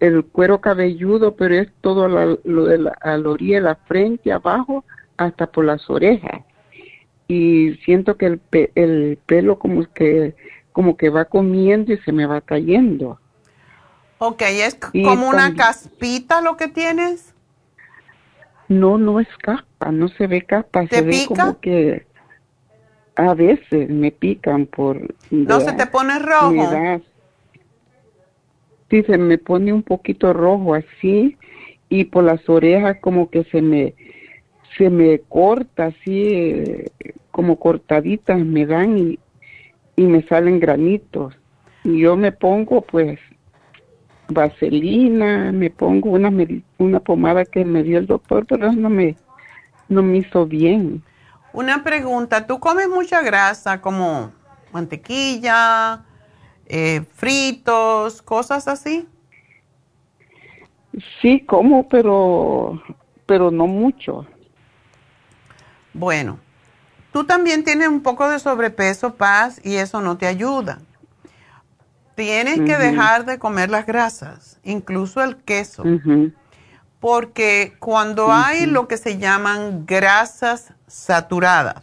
[SPEAKER 10] el cuero cabelludo, pero es todo lo de la, a la orilla de la frente, abajo, hasta por las orejas. Y siento que el, el pelo como que, como que va comiendo y se me va cayendo.
[SPEAKER 1] Ok, ¿es como una caspita lo que tienes?
[SPEAKER 10] No, no es capa, no se ve capa, se ve como que a veces me pican por...
[SPEAKER 1] ¿No se te pone rojo?
[SPEAKER 10] Sí, se me pone un poquito rojo así y por las orejas como que se me se me corta así como cortaditas me dan y, y me salen granitos. Y yo me pongo pues vaselina me pongo una una pomada que me dio el doctor pero no me no me hizo bien
[SPEAKER 1] una pregunta, ¿tú comes mucha grasa como mantequilla, eh, fritos, cosas así?
[SPEAKER 10] Sí, como, pero, pero no mucho.
[SPEAKER 1] Bueno, tú también tienes un poco de sobrepeso, paz, y eso no te ayuda. Tienes que dejar de comer las grasas, incluso el queso. Porque cuando hay lo que se llaman grasas saturadas,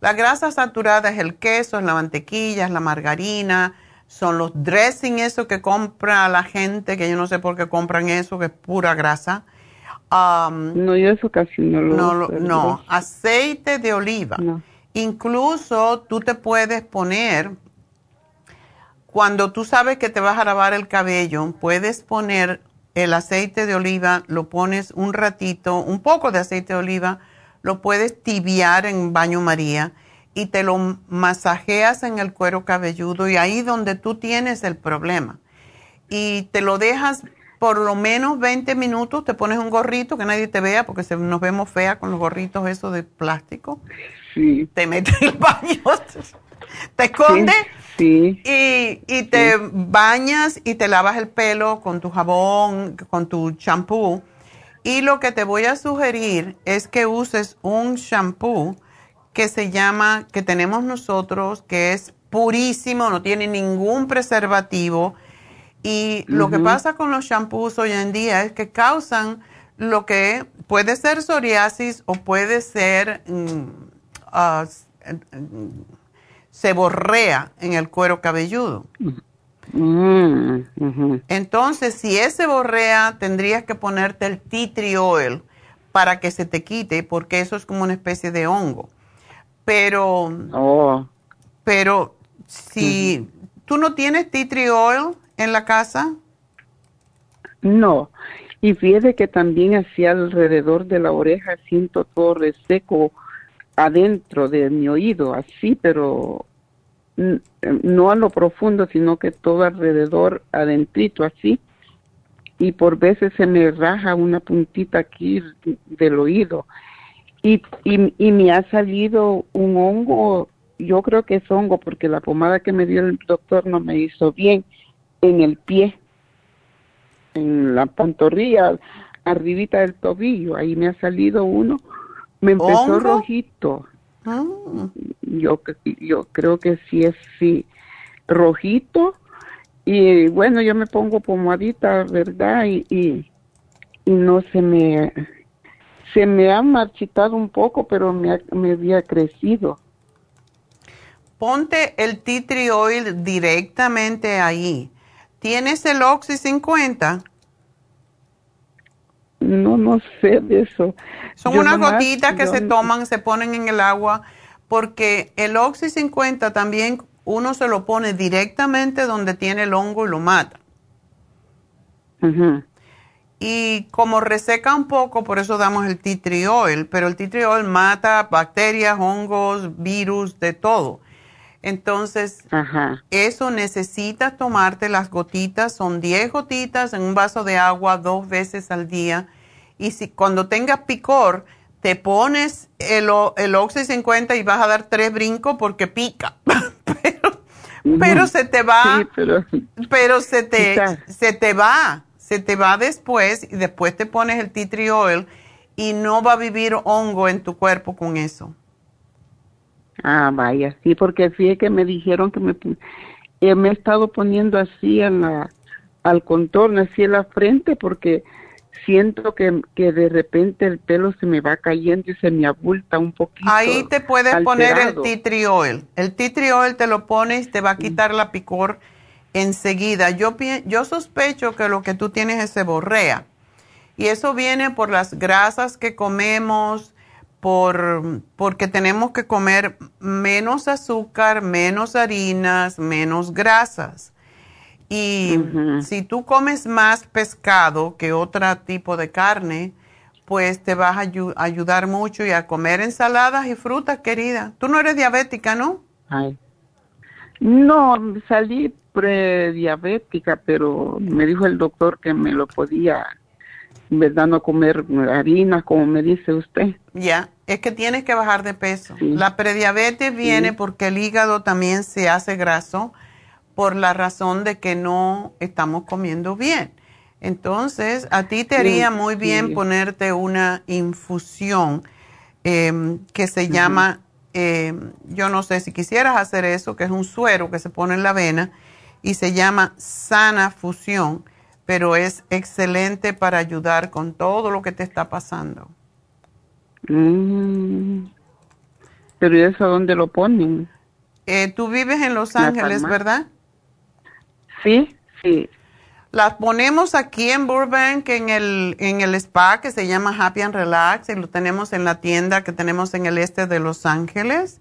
[SPEAKER 1] La grasa saturada es el queso, es la mantequilla, es la margarina, son los dressing, eso que compra la gente, que yo no sé por qué compran eso, que es pura grasa.
[SPEAKER 10] no, yo eso casi no lo
[SPEAKER 1] No, no, aceite de oliva. Incluso tú te puedes poner, cuando tú sabes que te vas a lavar el cabello, puedes poner el aceite de oliva, lo pones un ratito, un poco de aceite de oliva, lo puedes tibiar en baño María y te lo masajeas en el cuero cabelludo y ahí donde tú tienes el problema. Y te lo dejas por lo menos 20 minutos, te pones un gorrito que nadie te vea porque se, nos vemos fea con los gorritos esos de plástico.
[SPEAKER 10] Sí.
[SPEAKER 1] Te metes en el baño, (laughs) te escondes
[SPEAKER 10] Sí.
[SPEAKER 1] Y, te bañas y te lavas el pelo con tu jabón, con tu champú. Y lo que te voy a sugerir es que uses un shampoo que se llama, que tenemos nosotros, que es purísimo, no tiene ningún preservativo. Y lo que pasa con los shampoos hoy en día es que causan lo que puede ser psoriasis o puede ser mm, ah, se borrea en el cuero cabelludo.
[SPEAKER 10] Mm,
[SPEAKER 1] Entonces, si ese borrea, tendrías que ponerte el tea tree oil para que se te quite, porque eso es como una especie de hongo. Pero,
[SPEAKER 10] oh.
[SPEAKER 1] pero si tú no tienes tea tree oil en la casa.
[SPEAKER 10] No, y fíjate que también hacia alrededor de la oreja siento todo reseco adentro de mi oído, así, pero no a lo profundo, sino que todo alrededor, adentrito, así. Y por veces se me raja una puntita aquí del oído. Y, y, y me ha salido un hongo, yo creo que es hongo, porque la pomada que me dio el doctor no me hizo bien, en el pie, en la pantorrilla, arribita del tobillo, ahí me ha salido uno me empezó rojito.
[SPEAKER 1] Ah.
[SPEAKER 10] Yo, yo creo que sí es sí, rojito. Y bueno, yo me pongo pomadita, ¿verdad? Y, y, no se me se me ha marchitado un poco, pero me, me había crecido.
[SPEAKER 1] Ponte el tea tree oil directamente ahí. ¿Tienes el Oxy 50?
[SPEAKER 10] No, no sé de eso.
[SPEAKER 1] Son unas gotitas que se toman, se ponen en el agua, porque el Oxy 50 también uno se lo pone directamente donde tiene el hongo y lo mata. Y como reseca un poco, por eso damos el tea tree oil, pero el tea tree oil mata bacterias, hongos, virus, de todo. Entonces, eso necesitas tomarte las gotitas, son 10 gotitas en un vaso de agua dos veces al día. Y si cuando tengas picor, te pones el, el Oxy 50 y vas a dar tres brincos porque pica. (laughs) pero, pero se te va, pero, se, te, se te va, se te va después y después te pones el tea tree oil y no va a vivir hongo en tu cuerpo con eso.
[SPEAKER 10] Ah, vaya, sí, porque sí que me dijeron que me, eh, me he estado poniendo así en la, al contorno, así en la frente, porque siento que, que de repente el pelo se me va cayendo y se me abulta un poquito.
[SPEAKER 1] Ahí te puedes poner el tea tree oil. El tea tree oil te lo pones y te va a quitar la picor enseguida. Yo, yo sospecho que lo que tú tienes es seborrea. Y eso viene por las grasas que comemos, por, porque tenemos que comer menos azúcar, menos harinas, menos grasas. Y si tú comes más pescado que otro tipo de carne, pues te vas a ayudar mucho y a comer ensaladas y frutas, querida. Tú no eres diabética, ¿no?
[SPEAKER 10] No, salí prediabética, pero me dijo el doctor que me lo podía, ¿verdad? No comer harina, como me dice usted.
[SPEAKER 1] Ya, es que tienes que bajar de peso. La prediabetes viene porque el hígado también se hace graso por la razón de que no estamos comiendo bien. Entonces, a ti te haría muy bien ponerte una infusión em, que se llama, em, yo no sé si quisieras hacer eso, que es un suero que se pone en la vena y se llama sana fusión, pero es excelente para ayudar con todo lo que te está pasando.
[SPEAKER 10] Mm. Pero ¿y eso dónde lo ponen?
[SPEAKER 1] Eh, tú vives en Los Ángeles, ¿verdad?
[SPEAKER 10] Sí, sí.
[SPEAKER 1] Las ponemos aquí en Burbank, en el, en el spa que se llama Happy and Relax, y lo tenemos en la tienda que tenemos en el este de Los Ángeles,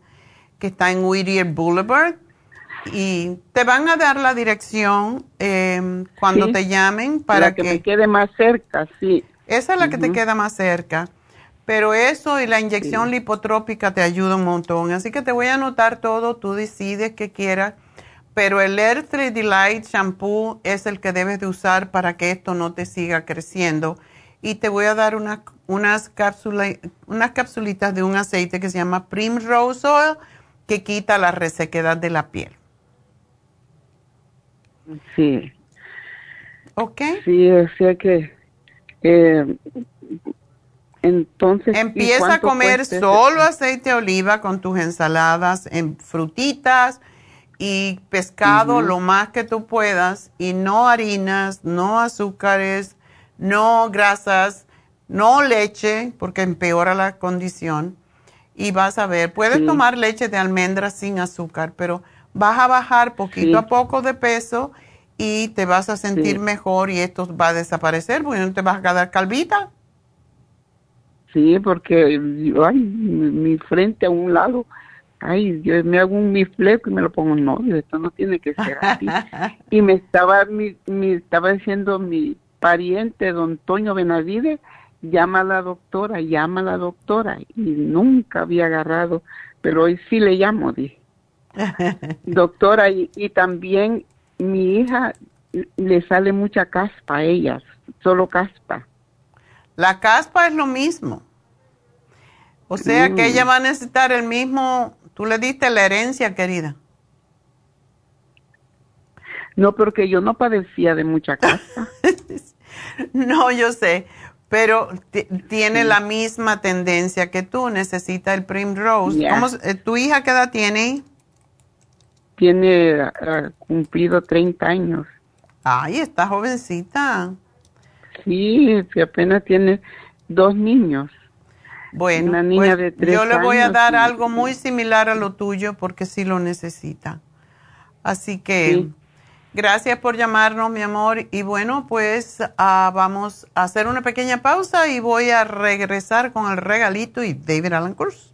[SPEAKER 1] que está en Whittier Boulevard. Y te van a dar la dirección em, cuando te llamen para
[SPEAKER 10] que, me quede más cerca, sí.
[SPEAKER 1] Esa es la que te queda más cerca. Pero eso y la inyección lipotrópica te ayuda un montón. Así que te voy a anotar todo, tú decides qué quieras. Pero el Air 3 Delight Shampoo es el que debes de usar para que esto no te siga creciendo. Y te voy a dar unas, unas capsulitas de un aceite que se llama Primrose Oil que quita la resequedad de la piel.
[SPEAKER 10] Sí.
[SPEAKER 1] ¿Ok?
[SPEAKER 10] Sí, o sea que eh, entonces,
[SPEAKER 1] empieza a comer solo aceite de oliva con tus ensaladas, en frutitas y pescado lo más que tú puedas y no harinas, no azúcares, no grasas, no leche porque empeora la condición. Y vas a ver, puedes tomar leche de almendra sin azúcar, pero vas a bajar poquito a poco de peso y te vas a sentir mejor y esto va a desaparecer porque no te vas a quedar calvita.
[SPEAKER 10] Sí, porque ay, mi, frente a un lado, ay, yo me hago un mi fleco y me lo pongo, no, esto no tiene que ser así. (laughs) y me estaba, mi, estaba diciendo mi pariente, don Toño Benavides, llama a la doctora, llama a la doctora, y nunca había agarrado, pero hoy sí le llamo, dije. (laughs) doctora, y, y también mi hija le sale mucha caspa a ella, solo caspa.
[SPEAKER 1] La caspa es lo mismo. O sea que ella va a necesitar el mismo, tú le diste la herencia, querida.
[SPEAKER 10] No, porque yo no padecía de mucha caspa. (laughs)
[SPEAKER 1] no, yo sé, pero tiene la misma tendencia que tú, necesita el Primrose. Eh, ¿Tu hija qué edad tiene?
[SPEAKER 10] Tiene cumplido 30 años.
[SPEAKER 1] Ay, está jovencita.
[SPEAKER 10] Sí, apenas tiene dos niños.
[SPEAKER 1] Bueno, Una niña pues, de yo le voy a dar algo muy similar a lo tuyo porque sí lo necesita. Así que gracias por llamarnos, mi amor. Y bueno, pues ah, vamos a hacer una pequeña pausa y voy a regresar con el regalito y David Alan Cruz.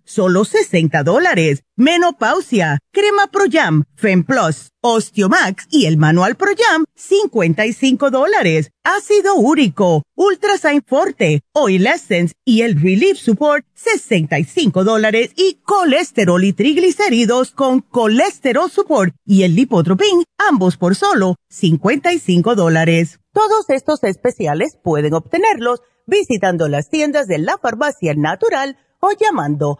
[SPEAKER 5] solo 60 dólares. Menopausia, Crema Pro Jam, Femplus, Osteomax y el Manual Pro Jam, 55 dólares. Ácido úrico, Ultrasign Forte, Oil Essence y el Relief Support, 65 dólares y colesterol y triglicéridos con colesterol support y el lipotropin, ambos por solo 55 dólares. Todos estos especiales pueden obtenerlos visitando las tiendas de la farmacia natural o llamando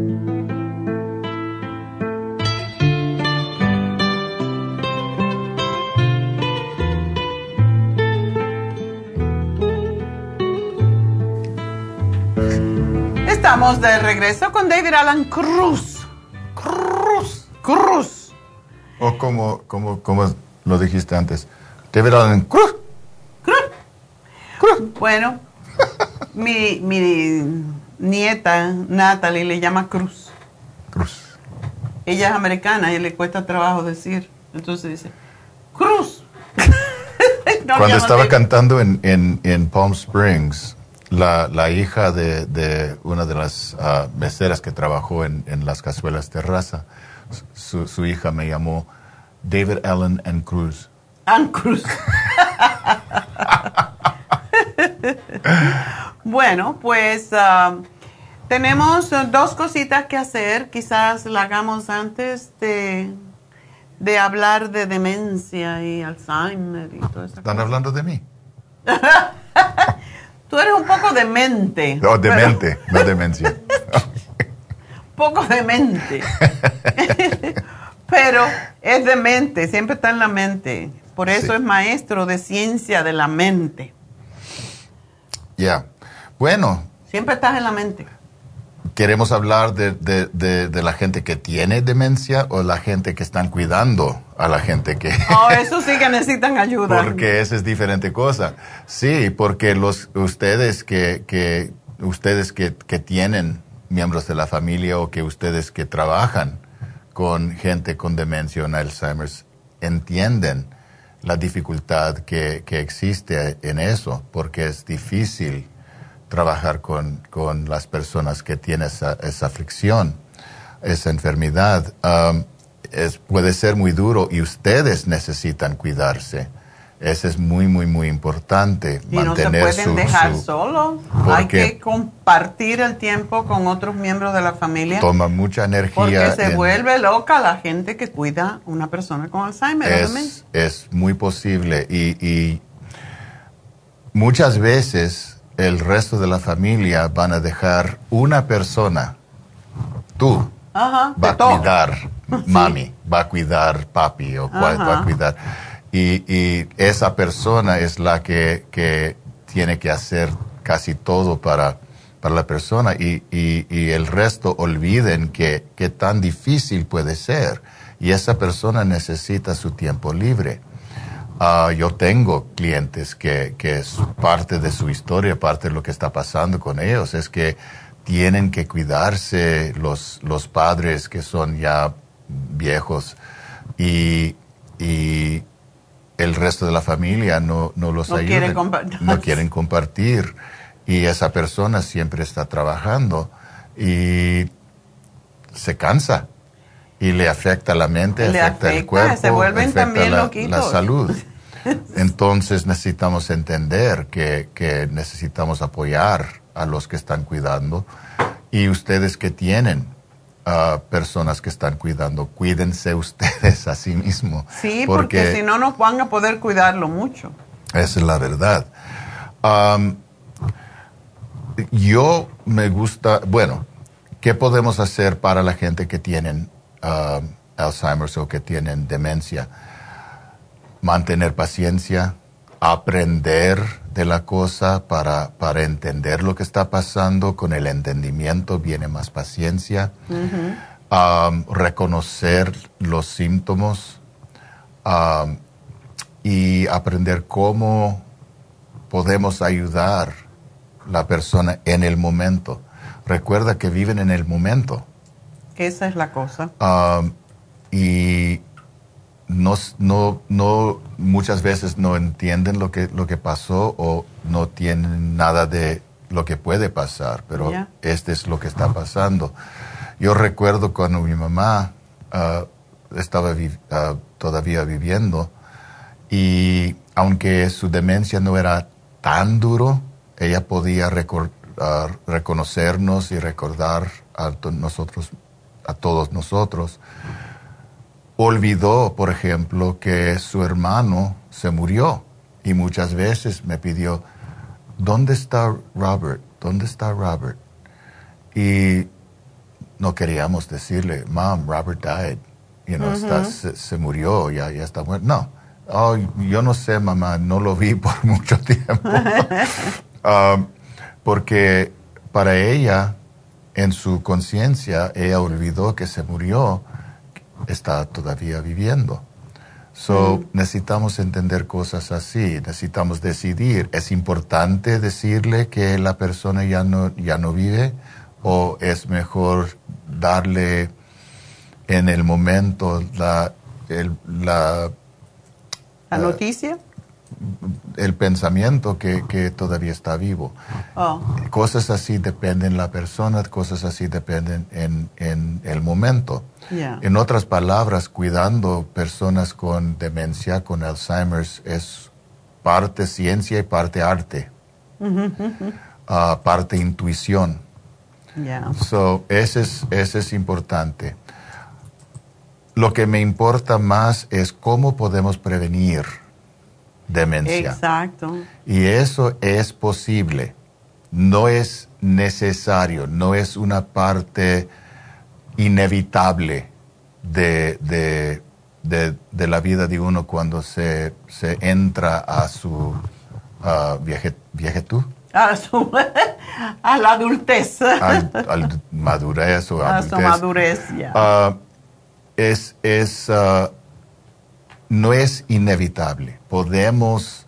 [SPEAKER 1] Estamos de regreso con David Alan Cruz. Cruz. Cruz.
[SPEAKER 11] O como, como, como lo dijiste antes. David Alan Cruz.
[SPEAKER 1] Cruz. Cruz. Bueno, (laughs) mi, mi nieta Natalie le llama Cruz.
[SPEAKER 11] Cruz.
[SPEAKER 1] Ella es americana y le cuesta trabajo decir. Entonces dice, Cruz. (laughs)
[SPEAKER 11] Cuando estaba cantando en, en, en Palm Springs, la, la hija de, de, una de las uh, meseras que trabajó en, en las cazuelas terraza, su, su, hija me llamó David Allen and Cruz.
[SPEAKER 1] And Cruz. bueno, pues uh, tenemos dos cositas que hacer. Quizás la hagamos antes de, de hablar de demencia y Alzheimer y todo eso.
[SPEAKER 11] ¿Están hablando de mí? (laughs)
[SPEAKER 1] Tú eres un poco demente.
[SPEAKER 11] No, demente, no demencia. (laughs)
[SPEAKER 1] poco demente. pero es demente, siempre está en la mente. Por eso es maestro de ciencia de la mente.
[SPEAKER 11] Ya. Bueno.
[SPEAKER 1] Siempre estás en la mente
[SPEAKER 11] queremos hablar de, de, la gente que tiene demencia o la gente que están cuidando a la gente que... (laughs)
[SPEAKER 1] Oh, eso sí que (laughs) necesitan ayuda.
[SPEAKER 11] porque esa es diferente cosa. Sí, porque los, ustedes que, que, ustedes que, que tienen miembros de la familia o que ustedes que trabajan con gente con demencia o Alzheimer's entienden la dificultad que, que existe en eso, porque es difícil trabajar con, con las personas que tienen esa, esa aflicción, esa enfermedad. Um, es, puede ser muy duro y ustedes necesitan cuidarse. Eso es muy, muy, muy importante.
[SPEAKER 1] Y no se pueden dejar solos. Hay que compartir el tiempo con otros miembros de la familia.
[SPEAKER 11] Toma mucha energía.
[SPEAKER 1] Porque se vuelve loca la gente que cuida a una persona con Alzheimer.
[SPEAKER 11] Es, es muy posible. Y, y muchas veces el resto de la familia van a dejar una persona, tú, va a cuidar (laughs) mami, va a cuidar papi o va a cuidar. Y, esa persona es la que, que, tiene que hacer casi todo para, para la persona. Y, y, el resto olviden que, que tan difícil puede ser. Y esa persona necesita su tiempo libre. Ah, yo tengo clientes que, que es parte de su historia, parte de lo que está pasando con ellos, es que tienen que cuidarse los, los padres que son ya viejos. Y, y el resto de la familia no, no los ayuda, no. quieren compartir. Y esa persona siempre está trabajando y se cansa y le afecta la mente, le afecta, el cuerpo, se vuelven afecta también la, la salud. (laughs) Entonces necesitamos entender que, necesitamos apoyar a los que están cuidando y ustedes que tienen uh, personas que están cuidando, cuídense (laughs) ustedes a sí mismos.
[SPEAKER 1] Sí, porque, si no, no van a poder cuidarlo mucho.
[SPEAKER 11] Esa es la verdad. Um, yo me gusta, bueno, ¿qué podemos hacer para la gente que tienen uh, Alzheimer's o que tienen demencia? Mantener paciencia, aprender de la cosa para, para entender lo que está pasando. Con el entendimiento viene más paciencia. Um, reconocer los síntomas um, y aprender cómo podemos ayudar la persona en el momento. Recuerda que viven en el momento.
[SPEAKER 1] Esa es la cosa.
[SPEAKER 11] Um, y no, no, no, muchas veces no entienden lo que, lo que pasó o no tienen nada de lo que puede pasar, pero este es lo que está pasando. Yo recuerdo cuando mi mamá ah, estaba ah, todavía viviendo y aunque su demencia no era tan duro, ella podía ah, reconocernos y recordar a nosotros, a todos nosotros. Olvidó, por ejemplo, que su hermano se murió y muchas veces me pidió, ¿dónde está Robert? ¿Dónde está Robert? Y no queríamos decirle, Mom, Robert died. You know, se, murió, ya, ya está muerto. No, oh, yo no sé, mamá, no lo vi (laughs) por mucho tiempo. (laughs) Um, porque para ella, en su conciencia, ella olvidó que se murió, está todavía viviendo. So, mm. necesitamos entender cosas así, necesitamos decidir. ¿Es importante decirle que la persona ya no, ya no vive? ¿O es mejor darle en el momento la...
[SPEAKER 1] la, ¿La noticia?
[SPEAKER 11] el pensamiento que, que, todavía está vivo. Oh. Cosas así dependen la persona, cosas así dependen en, en el momento. En otras palabras, cuidando personas con demencia, con Alzheimer's, es parte ciencia y parte arte, ah, parte intuición. So, ese es, ese es importante. Lo que me importa más es cómo podemos prevenir demencia.
[SPEAKER 1] Exacto.
[SPEAKER 11] Y eso es posible. No es necesario, no es una parte inevitable de, de, la vida de uno cuando se, se entra a su uh, viaje,
[SPEAKER 1] A, su, (laughs) a la adultez.
[SPEAKER 11] Al, madurez o (laughs)
[SPEAKER 1] a su madurez,
[SPEAKER 11] ah, es, es ah, no es inevitable. Podemos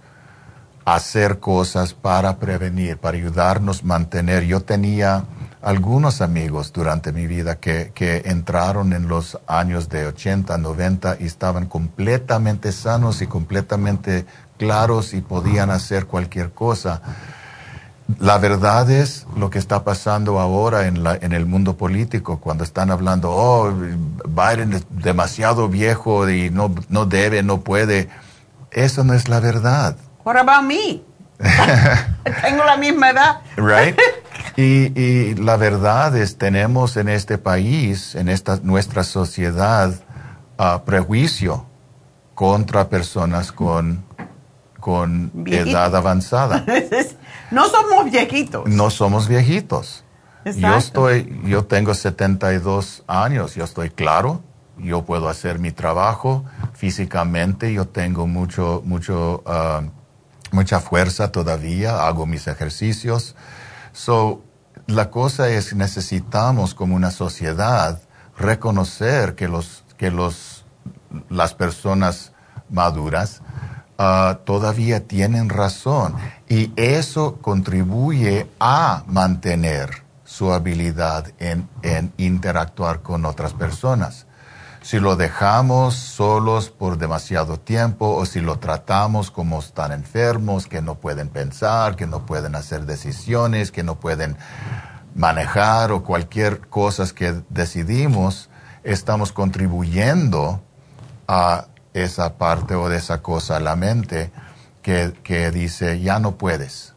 [SPEAKER 11] hacer cosas para prevenir, para ayudarnos a mantener. Yo tenía algunos amigos durante mi vida que, que, entraron en los años de 80, 90 y estaban completamente sanos y completamente claros y podían hacer cualquier cosa. La verdad es lo que está pasando ahora en, la, en el mundo político, cuando están hablando, oh, Biden es demasiado viejo y no, no debe, no puede. Eso no es la verdad.
[SPEAKER 1] What about me? Tengo la misma edad.
[SPEAKER 11] Right? (laughs) Y, y, la verdad es, tenemos en este país, en esta, nuestra sociedad, uh, prejuicio contra personas con, con edad avanzada. (laughs)
[SPEAKER 1] No somos viejitos.
[SPEAKER 11] No somos viejitos. Yo estoy, yo tengo 72 años, yo estoy claro, yo puedo hacer mi trabajo físicamente, yo tengo mucho, mucho, ah, mucha fuerza todavía, hago mis ejercicios. So, la cosa es necesitamos como una sociedad reconocer que los, que los, las personas maduras Ah, todavía tienen razón y eso contribuye a mantener su habilidad en, en interactuar con otras personas. Si lo dejamos solos por demasiado tiempo o si lo tratamos como están enfermos, que no pueden pensar, que no pueden hacer decisiones, que no pueden manejar o cualquier cosa que decidimos, estamos contribuyendo a esa parte o de esa cosa a la mente que, que dice, ya no puedes.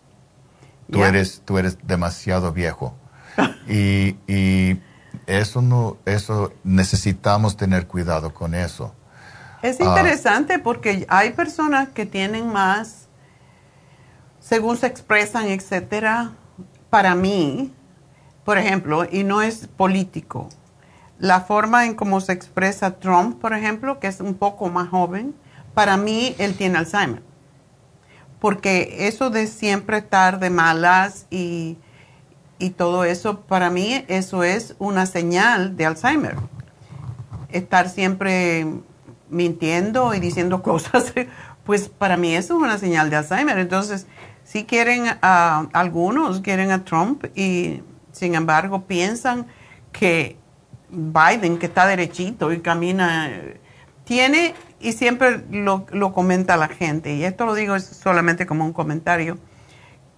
[SPEAKER 11] Tú, eres, tú eres demasiado viejo. y, y eso no, eso necesitamos tener cuidado con eso.
[SPEAKER 1] Es interesante porque hay personas que tienen más, según se expresan, etcétera. Para mí, por ejemplo, y no es político, la forma en cómo se expresa Trump, por ejemplo, que es un poco más joven, para mí él tiene Alzheimer. Porque eso de siempre estar de malas y, y todo eso, para mí eso es una señal de Alzheimer. Estar siempre mintiendo y diciendo (laughs) cosas, pues para mí eso es una señal de Alzheimer. Entonces, si quieren a algunos, quieren a Trump y sin embargo piensan que Biden, que está derechito y camina, tiene y siempre lo, lo, comenta la gente, y esto lo digo solamente como un comentario,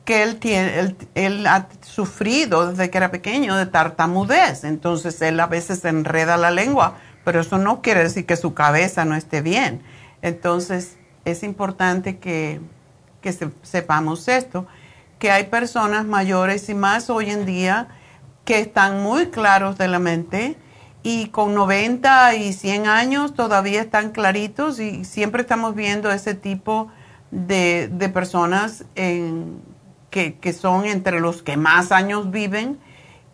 [SPEAKER 1] que él, tiene, él, ha sufrido desde que era pequeño de tartamudez, entonces él a veces enreda la lengua, pero eso no quiere decir que su cabeza no esté bien. Entonces es importante que, que sepamos esto, que hay personas mayores y más hoy en día que están muy claros de la mente, y con 90 y 100 años todavía están claritos y siempre estamos viendo ese tipo de, personas que, que, son entre los que más años viven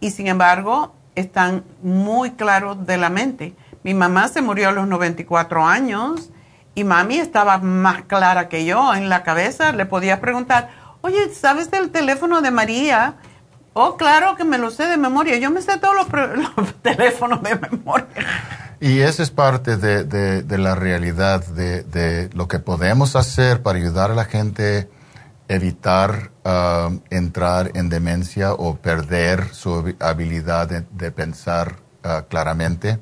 [SPEAKER 1] y sin embargo están muy claros de la mente. Mi mamá se murió a los 94 años y mami estaba más clara que yo en la cabeza. Le podía preguntar, oye, ¿sabes del teléfono de María? Oh, claro que me lo sé de memoria. Yo me sé todos los, (laughs) teléfonos de memoria.
[SPEAKER 11] Y esa es parte de, la realidad de, lo que podemos hacer para ayudar a la gente evitar ah, entrar en demencia o perder su habilidad de, pensar ah, claramente.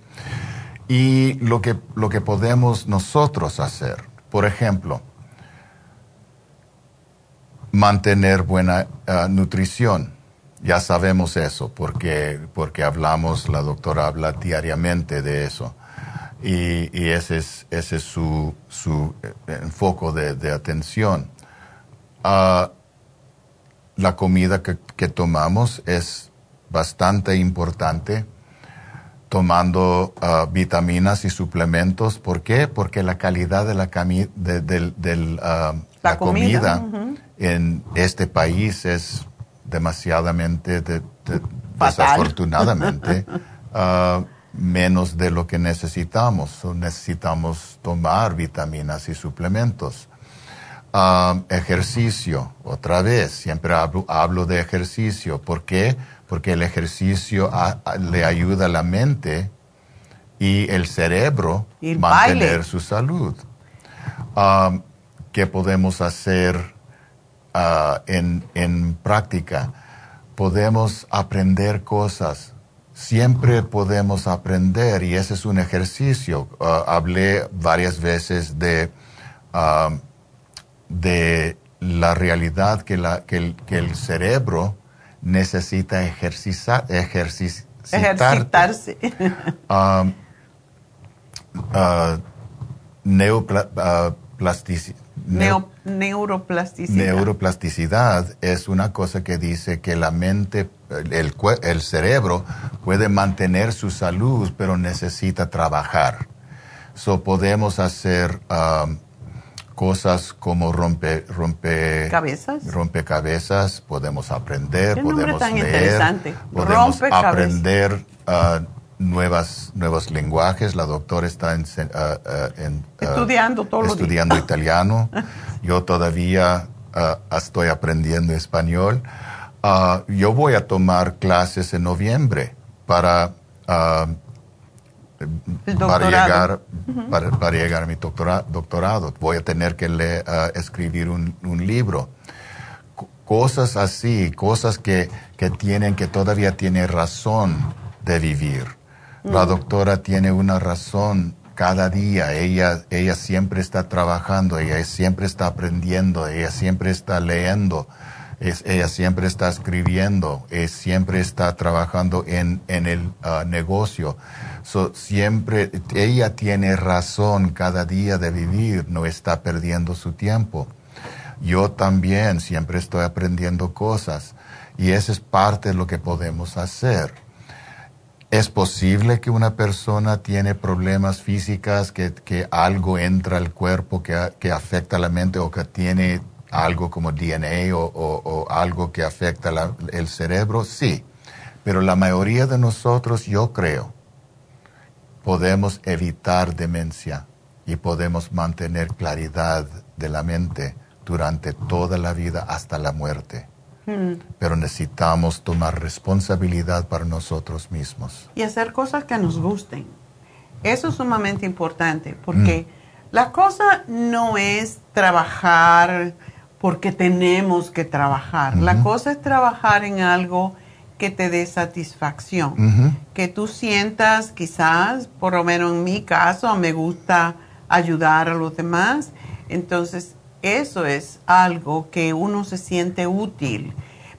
[SPEAKER 11] Y lo que, lo que podemos nosotros hacer, por ejemplo, mantener buena ah, nutrición ya sabemos eso porque, porque hablamos, la doctora habla diariamente de eso. Y, ese es, ese es su, su eh, enfoque de atención. Uh, la comida que, que, tomamos es bastante importante, tomando uh, vitaminas y suplementos. ¿Por qué? Porque la calidad de la, de, de, uh, la, comida, en este país es demasiadamente, (laughs) desafortunadamente, ah, menos de lo que necesitamos. necesitamos tomar vitaminas y suplementos. Ejercicio, otra vez, siempre hablo, de ejercicio. ¿Por qué? Porque el ejercicio le ayuda a la mente y el cerebro a mantener su salud. ¿Qué podemos hacer Ah, en, en práctica. Podemos aprender cosas. Siempre podemos aprender y ese es un ejercicio. Ah, hablé varias veces de, de la realidad que, la, que, el, que el cerebro necesita ejercitar,
[SPEAKER 1] ejercitarse.
[SPEAKER 11] neoplasticidad
[SPEAKER 1] neuroplasticidad.
[SPEAKER 11] Neuroplasticidad es una cosa que dice que la mente, el, el cerebro puede mantener su salud, pero necesita trabajar. So podemos hacer um, cosas como rompe, rompe
[SPEAKER 1] cabezas,
[SPEAKER 11] rompecabezas, podemos aprender, podemos leer, podemos aprender uh, nuevas, nuevos lenguajes. La doctora está en, uh, uh,
[SPEAKER 1] estudiando todo
[SPEAKER 11] estudiando (laughs) italiano. Yo todavía estoy aprendiendo español. yo voy a tomar clases en noviembre para para llegar para, llegar a mi doctorado. Voy a tener que leer, escribir un, un libro cosas así, cosas que, que tienen, que todavía tiene razón de vivir. La doctora tiene una razón cada día. Ella, ella siempre está trabajando, ella siempre está aprendiendo, ella siempre está leyendo, ella siempre está escribiendo, ella siempre está trabajando en, en el uh, negocio. So, siempre, ella tiene razón cada día de vivir, no está perdiendo su tiempo. Yo también siempre estoy aprendiendo cosas y eso es parte de lo que podemos hacer ¿Es posible que una persona tiene problemas físicos, que, que algo entra al cuerpo que, que, afecta la mente o que tiene algo como DNA o, o, algo que afecta el cerebro? Sí, pero la mayoría de nosotros, yo creo, podemos evitar demencia y podemos mantener claridad de la mente durante toda la vida hasta la muerte. Mm. Pero necesitamos tomar responsabilidad para nosotros mismos.
[SPEAKER 1] Y hacer cosas que nos gusten. Eso es sumamente importante porque mm. la cosa no es trabajar porque tenemos que trabajar. La cosa es trabajar en algo que te dé satisfacción. Que tú sientas, quizás, por lo menos en mi caso, me gusta ayudar a los demás. Entonces, eso es algo que uno se siente útil.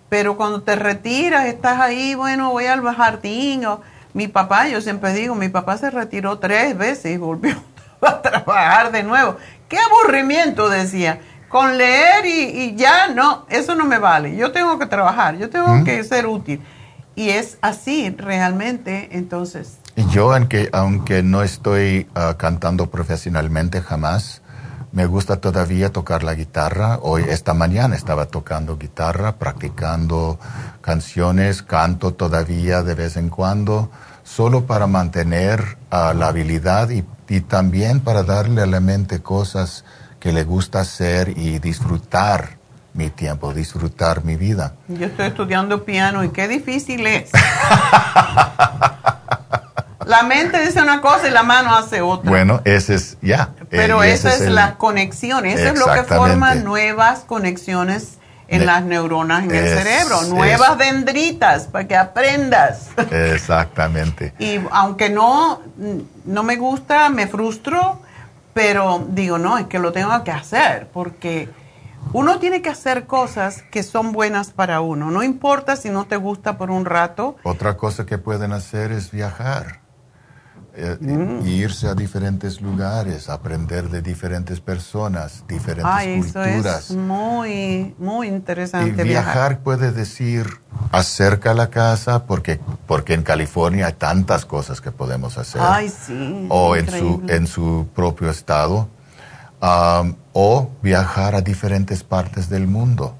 [SPEAKER 1] Pero cuando te retiras, estás ahí, bueno, voy al jardín. O, mi papá, yo siempre digo, mi papá se retiró tres veces y volvió (laughs) a trabajar de nuevo. Qué aburrimiento, decía. Con leer y, ya, no, eso no me vale. Yo tengo que trabajar, yo tengo que ser útil. Y es así realmente, entonces.
[SPEAKER 11] Yo, aunque, aunque no estoy ah, cantando profesionalmente jamás, me gusta todavía tocar la guitarra. Hoy, esta mañana estaba tocando guitarra, practicando canciones, canto todavía de vez en cuando, solo para mantener ah, la habilidad y, y, también para darle a la mente cosas que le gusta hacer y disfrutar mi tiempo, disfrutar mi vida.
[SPEAKER 1] Yo estoy estudiando piano y qué difícil es. (laughs) la mente dice una cosa y la mano hace otra.
[SPEAKER 11] Bueno, ese es, ya.
[SPEAKER 1] Pero esa es, la conexión, eso es lo que forma nuevas conexiones en las neuronas en el cerebro, nuevas dendritas para que aprendas.
[SPEAKER 11] Exactamente. (laughs)
[SPEAKER 1] y aunque no, no me gusta, me frustro, pero digo, no, es que lo tengo que hacer porque uno tiene que hacer cosas que son buenas para uno. No importa si no te gusta por un rato.
[SPEAKER 11] Otra cosa que pueden hacer es viajar. Eh, mm. irse a diferentes lugares, aprender de diferentes personas, diferentes Ay, culturas.
[SPEAKER 1] Eso es muy, muy interesante.
[SPEAKER 11] Y viajar, puede decir acerca la casa, porque, porque en California hay tantas cosas que podemos hacer.
[SPEAKER 1] Ay, sí.
[SPEAKER 11] O en su, en su propio estado o viajar a diferentes partes del mundo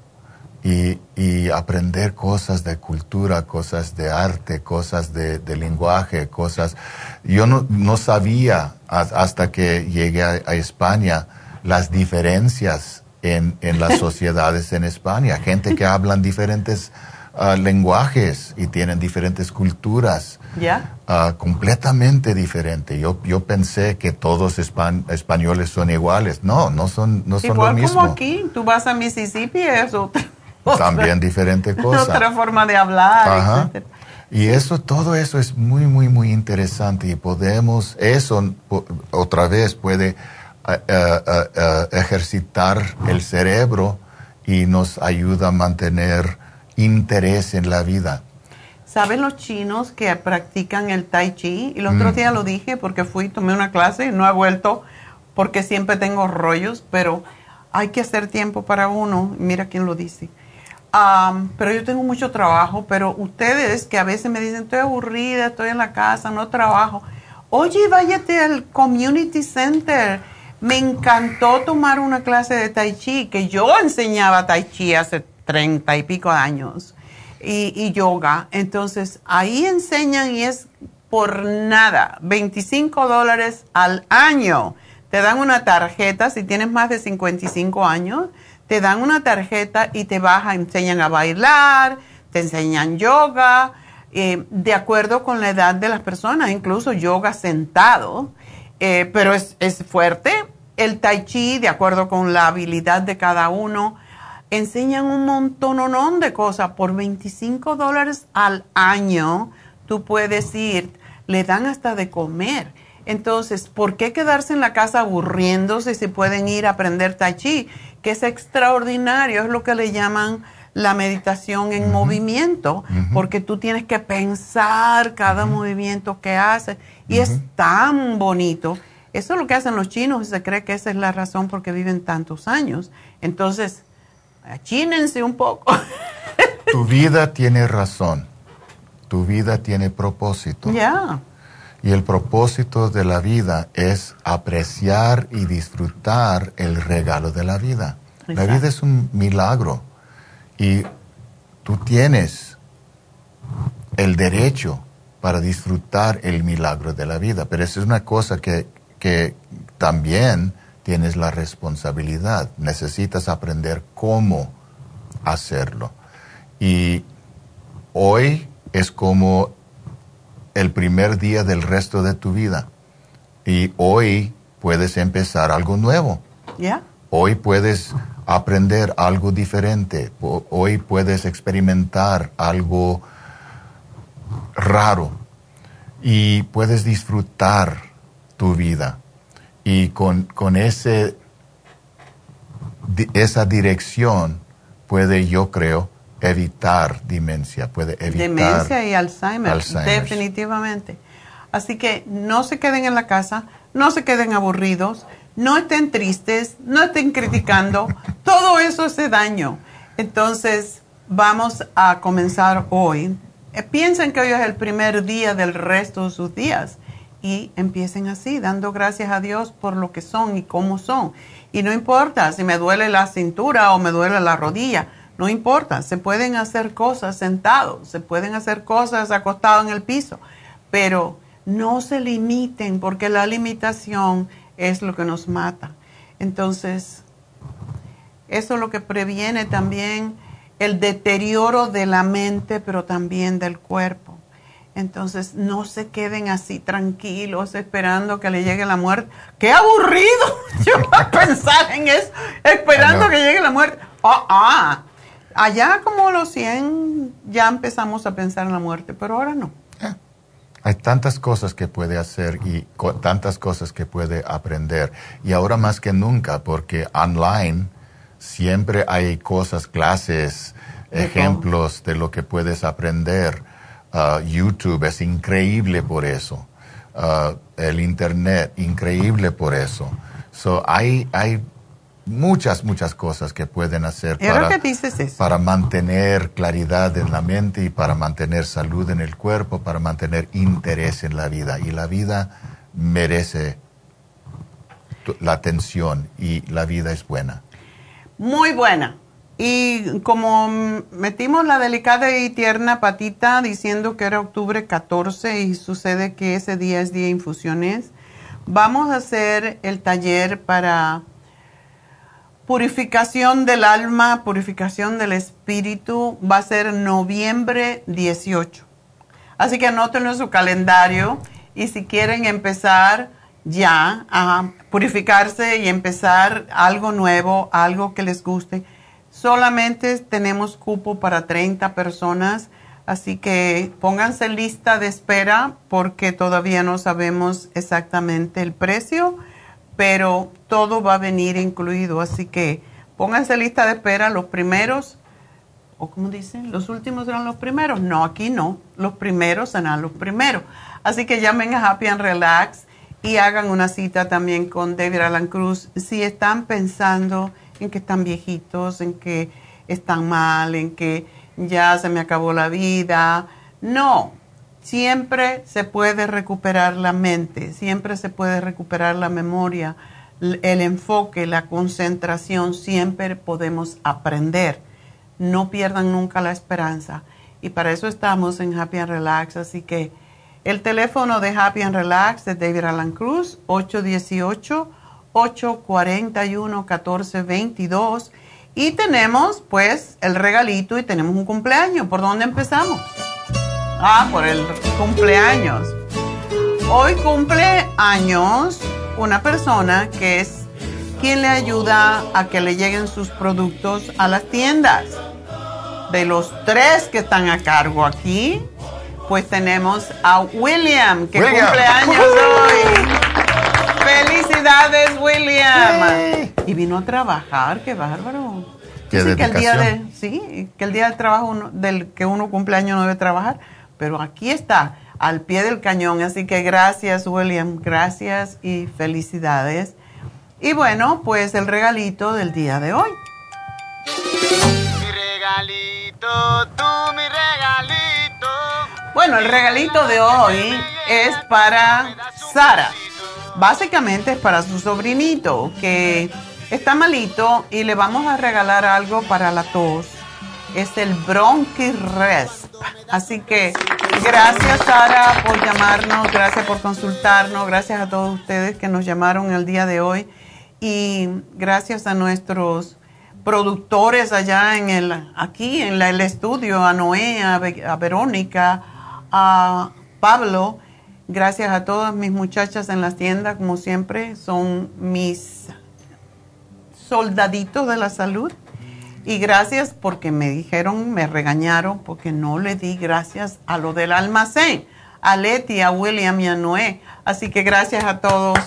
[SPEAKER 11] y, y, aprender cosas de cultura, cosas de arte, cosas de, de lenguaje, cosas... Yo no, no sabía hasta que llegué a, España las diferencias en, en las (laughs) sociedades en España. Gente que hablan diferentes uh, lenguajes y tienen diferentes culturas.
[SPEAKER 1] ¿Ya?
[SPEAKER 11] Uh, completamente diferente. Yo, yo pensé que todos españoles son iguales. No, no son, no son lo mismo.
[SPEAKER 1] como aquí, tú vas a Mississippi,
[SPEAKER 11] También diferente (laughs) cosa.
[SPEAKER 1] Otra forma de hablar. Ajá.
[SPEAKER 11] Y eso, todo eso es muy, muy, muy interesante y podemos, eso otra vez puede uh, uh, ejercitar el cerebro y nos ayuda a mantener interés en la vida.
[SPEAKER 1] ¿Saben los chinos que practican el tai chi? Y el otro mm. día lo dije porque fui, tomé una clase y no he vuelto porque siempre tengo rollos, pero hay que hacer tiempo para uno. Mira quién lo dice. Pero yo tengo mucho trabajo, pero ustedes que a veces me dicen, estoy aburrida, estoy en la casa, no trabajo. Oye, váyate al community center. Me encantó tomar una clase de tai chi, que yo enseñaba tai chi hace treinta y pico años y, yoga. Entonces ahí enseñan y es por nada, 25 dólares al año. Te dan una tarjeta, si tienes más de 55 años, te dan una tarjeta y te baja, enseñan a bailar, te enseñan yoga, eh, de acuerdo con la edad de las personas, incluso yoga sentado, eh, pero es, es fuerte. El tai chi, de acuerdo con la habilidad de cada uno, enseñan un montón de cosas. Por 25 dólares al año, tú puedes ir, le dan hasta de comer. Entonces, ¿por qué quedarse en la casa aburriéndose si pueden ir a aprender tai chi? Que es extraordinario, es lo que le llaman la meditación en movimiento, porque tú tienes que pensar cada movimiento que haces y es tan bonito. Eso es lo que hacen los chinos y se cree que esa es la razón por qué viven tantos años. Entonces, achínense un poco.
[SPEAKER 11] tu vida tiene razón, tu vida tiene propósito.
[SPEAKER 1] Ya.
[SPEAKER 11] Y el propósito de la vida es apreciar y disfrutar el regalo de la vida. La vida es un milagro y tú tienes el derecho para disfrutar el milagro de la vida, pero eso es una cosa que, que también tienes la responsabilidad, necesitas aprender cómo hacerlo. Y hoy es como el primer día del resto de tu vida. Y hoy puedes empezar algo nuevo. Hoy puedes aprender algo diferente. Hoy puedes experimentar algo raro. Y puedes disfrutar tu vida. Y con, con ese, esa dirección puede, yo creo, evitar demencia, puede evitar...
[SPEAKER 1] Demencia y Alzheimer, definitivamente. Así que no se queden en la casa, no se queden aburridos, no estén tristes, no estén criticando, (laughs) todo eso hace daño. Entonces, vamos a comenzar hoy. Eh, piensen que hoy es el primer día del resto de sus días y empiecen así, dando gracias a Dios por lo que son y cómo son. Y no importa si me duele la cintura o me duele la rodilla, no importa, se pueden hacer cosas sentados, se pueden hacer cosas acostados en el piso, pero no se limiten porque la limitación es lo que nos mata. Entonces, eso es lo que previene también el deterioro de la mente, pero también del cuerpo. Entonces, no se queden así tranquilos esperando que le llegue la muerte. ¡Qué aburrido! (laughs) Yo voy a pensar en eso, esperando que llegue la muerte. Ah, ah, allá como los 100 ya empezamos a pensar en la muerte, pero ahora no.
[SPEAKER 11] Hay tantas cosas que puede hacer y tantas cosas que puede aprender. Y ahora más que nunca, porque online siempre hay cosas, clases, ejemplos de lo que puedes aprender. Uh, YouTube es increíble por eso. Uh, el Internet, increíble por eso. So, hay, hay muchas, muchas cosas que pueden hacer para, para mantener claridad en la mente y para mantener salud en el cuerpo, para mantener interés en la vida. Y la vida merece la atención y la vida es buena.
[SPEAKER 1] Muy buena. Y como metimos la delicada y tierna patita diciendo que era octubre 14 y sucede que ese día es día de infusiones, vamos a hacer el taller para purificación del alma, purificación del espíritu. Va a ser noviembre 18. Así que anótenlo en su calendario y si quieren empezar ya a purificarse y empezar algo nuevo, algo que les guste. Solamente tenemos cupo para 30 personas, así que pónganse lista de espera porque todavía no sabemos exactamente el precio, pero todo va a venir incluido, así que pónganse lista de espera los primeros, o como dicen, los últimos serán los primeros. No, aquí no, los primeros serán los primeros. Así que llamen a Happy and Relax y hagan una cita también con David Alan Cruz si están pensando en que están viejitos, en que están mal, en que ya se me acabó la vida. No, siempre se puede recuperar la mente, siempre se puede recuperar la memoria, el enfoque, la concentración, siempre podemos aprender. No pierdan nunca la esperanza. Y para eso estamos en Happy and Relax, así que el teléfono de Happy and Relax de David Alan Cruz, 818-841-1422. Y tenemos pues el regalito y tenemos un cumpleaños. ¿Por dónde empezamos? Ah, por el cumpleaños. Hoy cumple años una persona que es quien le ayuda a que le lleguen sus productos a las tiendas. De los tres que están a cargo aquí, pues tenemos a William, que cumple años (laughs) hoy. Felicidades, William. Y vino a trabajar, qué bárbaro.
[SPEAKER 11] Qué
[SPEAKER 1] que el día de, sí, que el día del trabajo del que uno cumpleaños no debe trabajar, pero aquí está, al pie del cañón. Así que gracias, William, gracias y felicidades. Y bueno, pues el regalito del día de hoy. Mi regalito, tú mi regalito. Bueno, el regalito de hoy es para Sara. Básicamente es para su sobrinito que está malito y le vamos a regalar algo para la tos. Es el Bronchi Resp. Así que gracias Sara por llamarnos, gracias por consultarnos, gracias a todos ustedes que nos llamaron el día de hoy y gracias a nuestros productores allá en el aquí en el estudio, a Noé, a Verónica, a Pablo, gracias a todas mis muchachas en las tiendas, como siempre, son mis soldaditos de la salud. Y gracias porque me dijeron, me regañaron porque no le di gracias a lo del almacén, a Leti, a William y a Noé. Así que gracias a todos.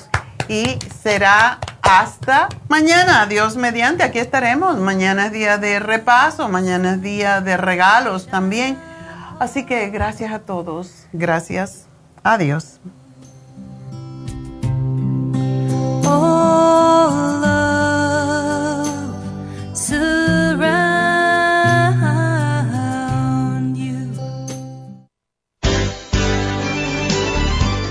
[SPEAKER 1] y será hasta mañana, Dios mediante, aquí estaremos. Mañana es día de repaso, mañana es día de regalos también. Así que gracias a todos, gracias, adiós.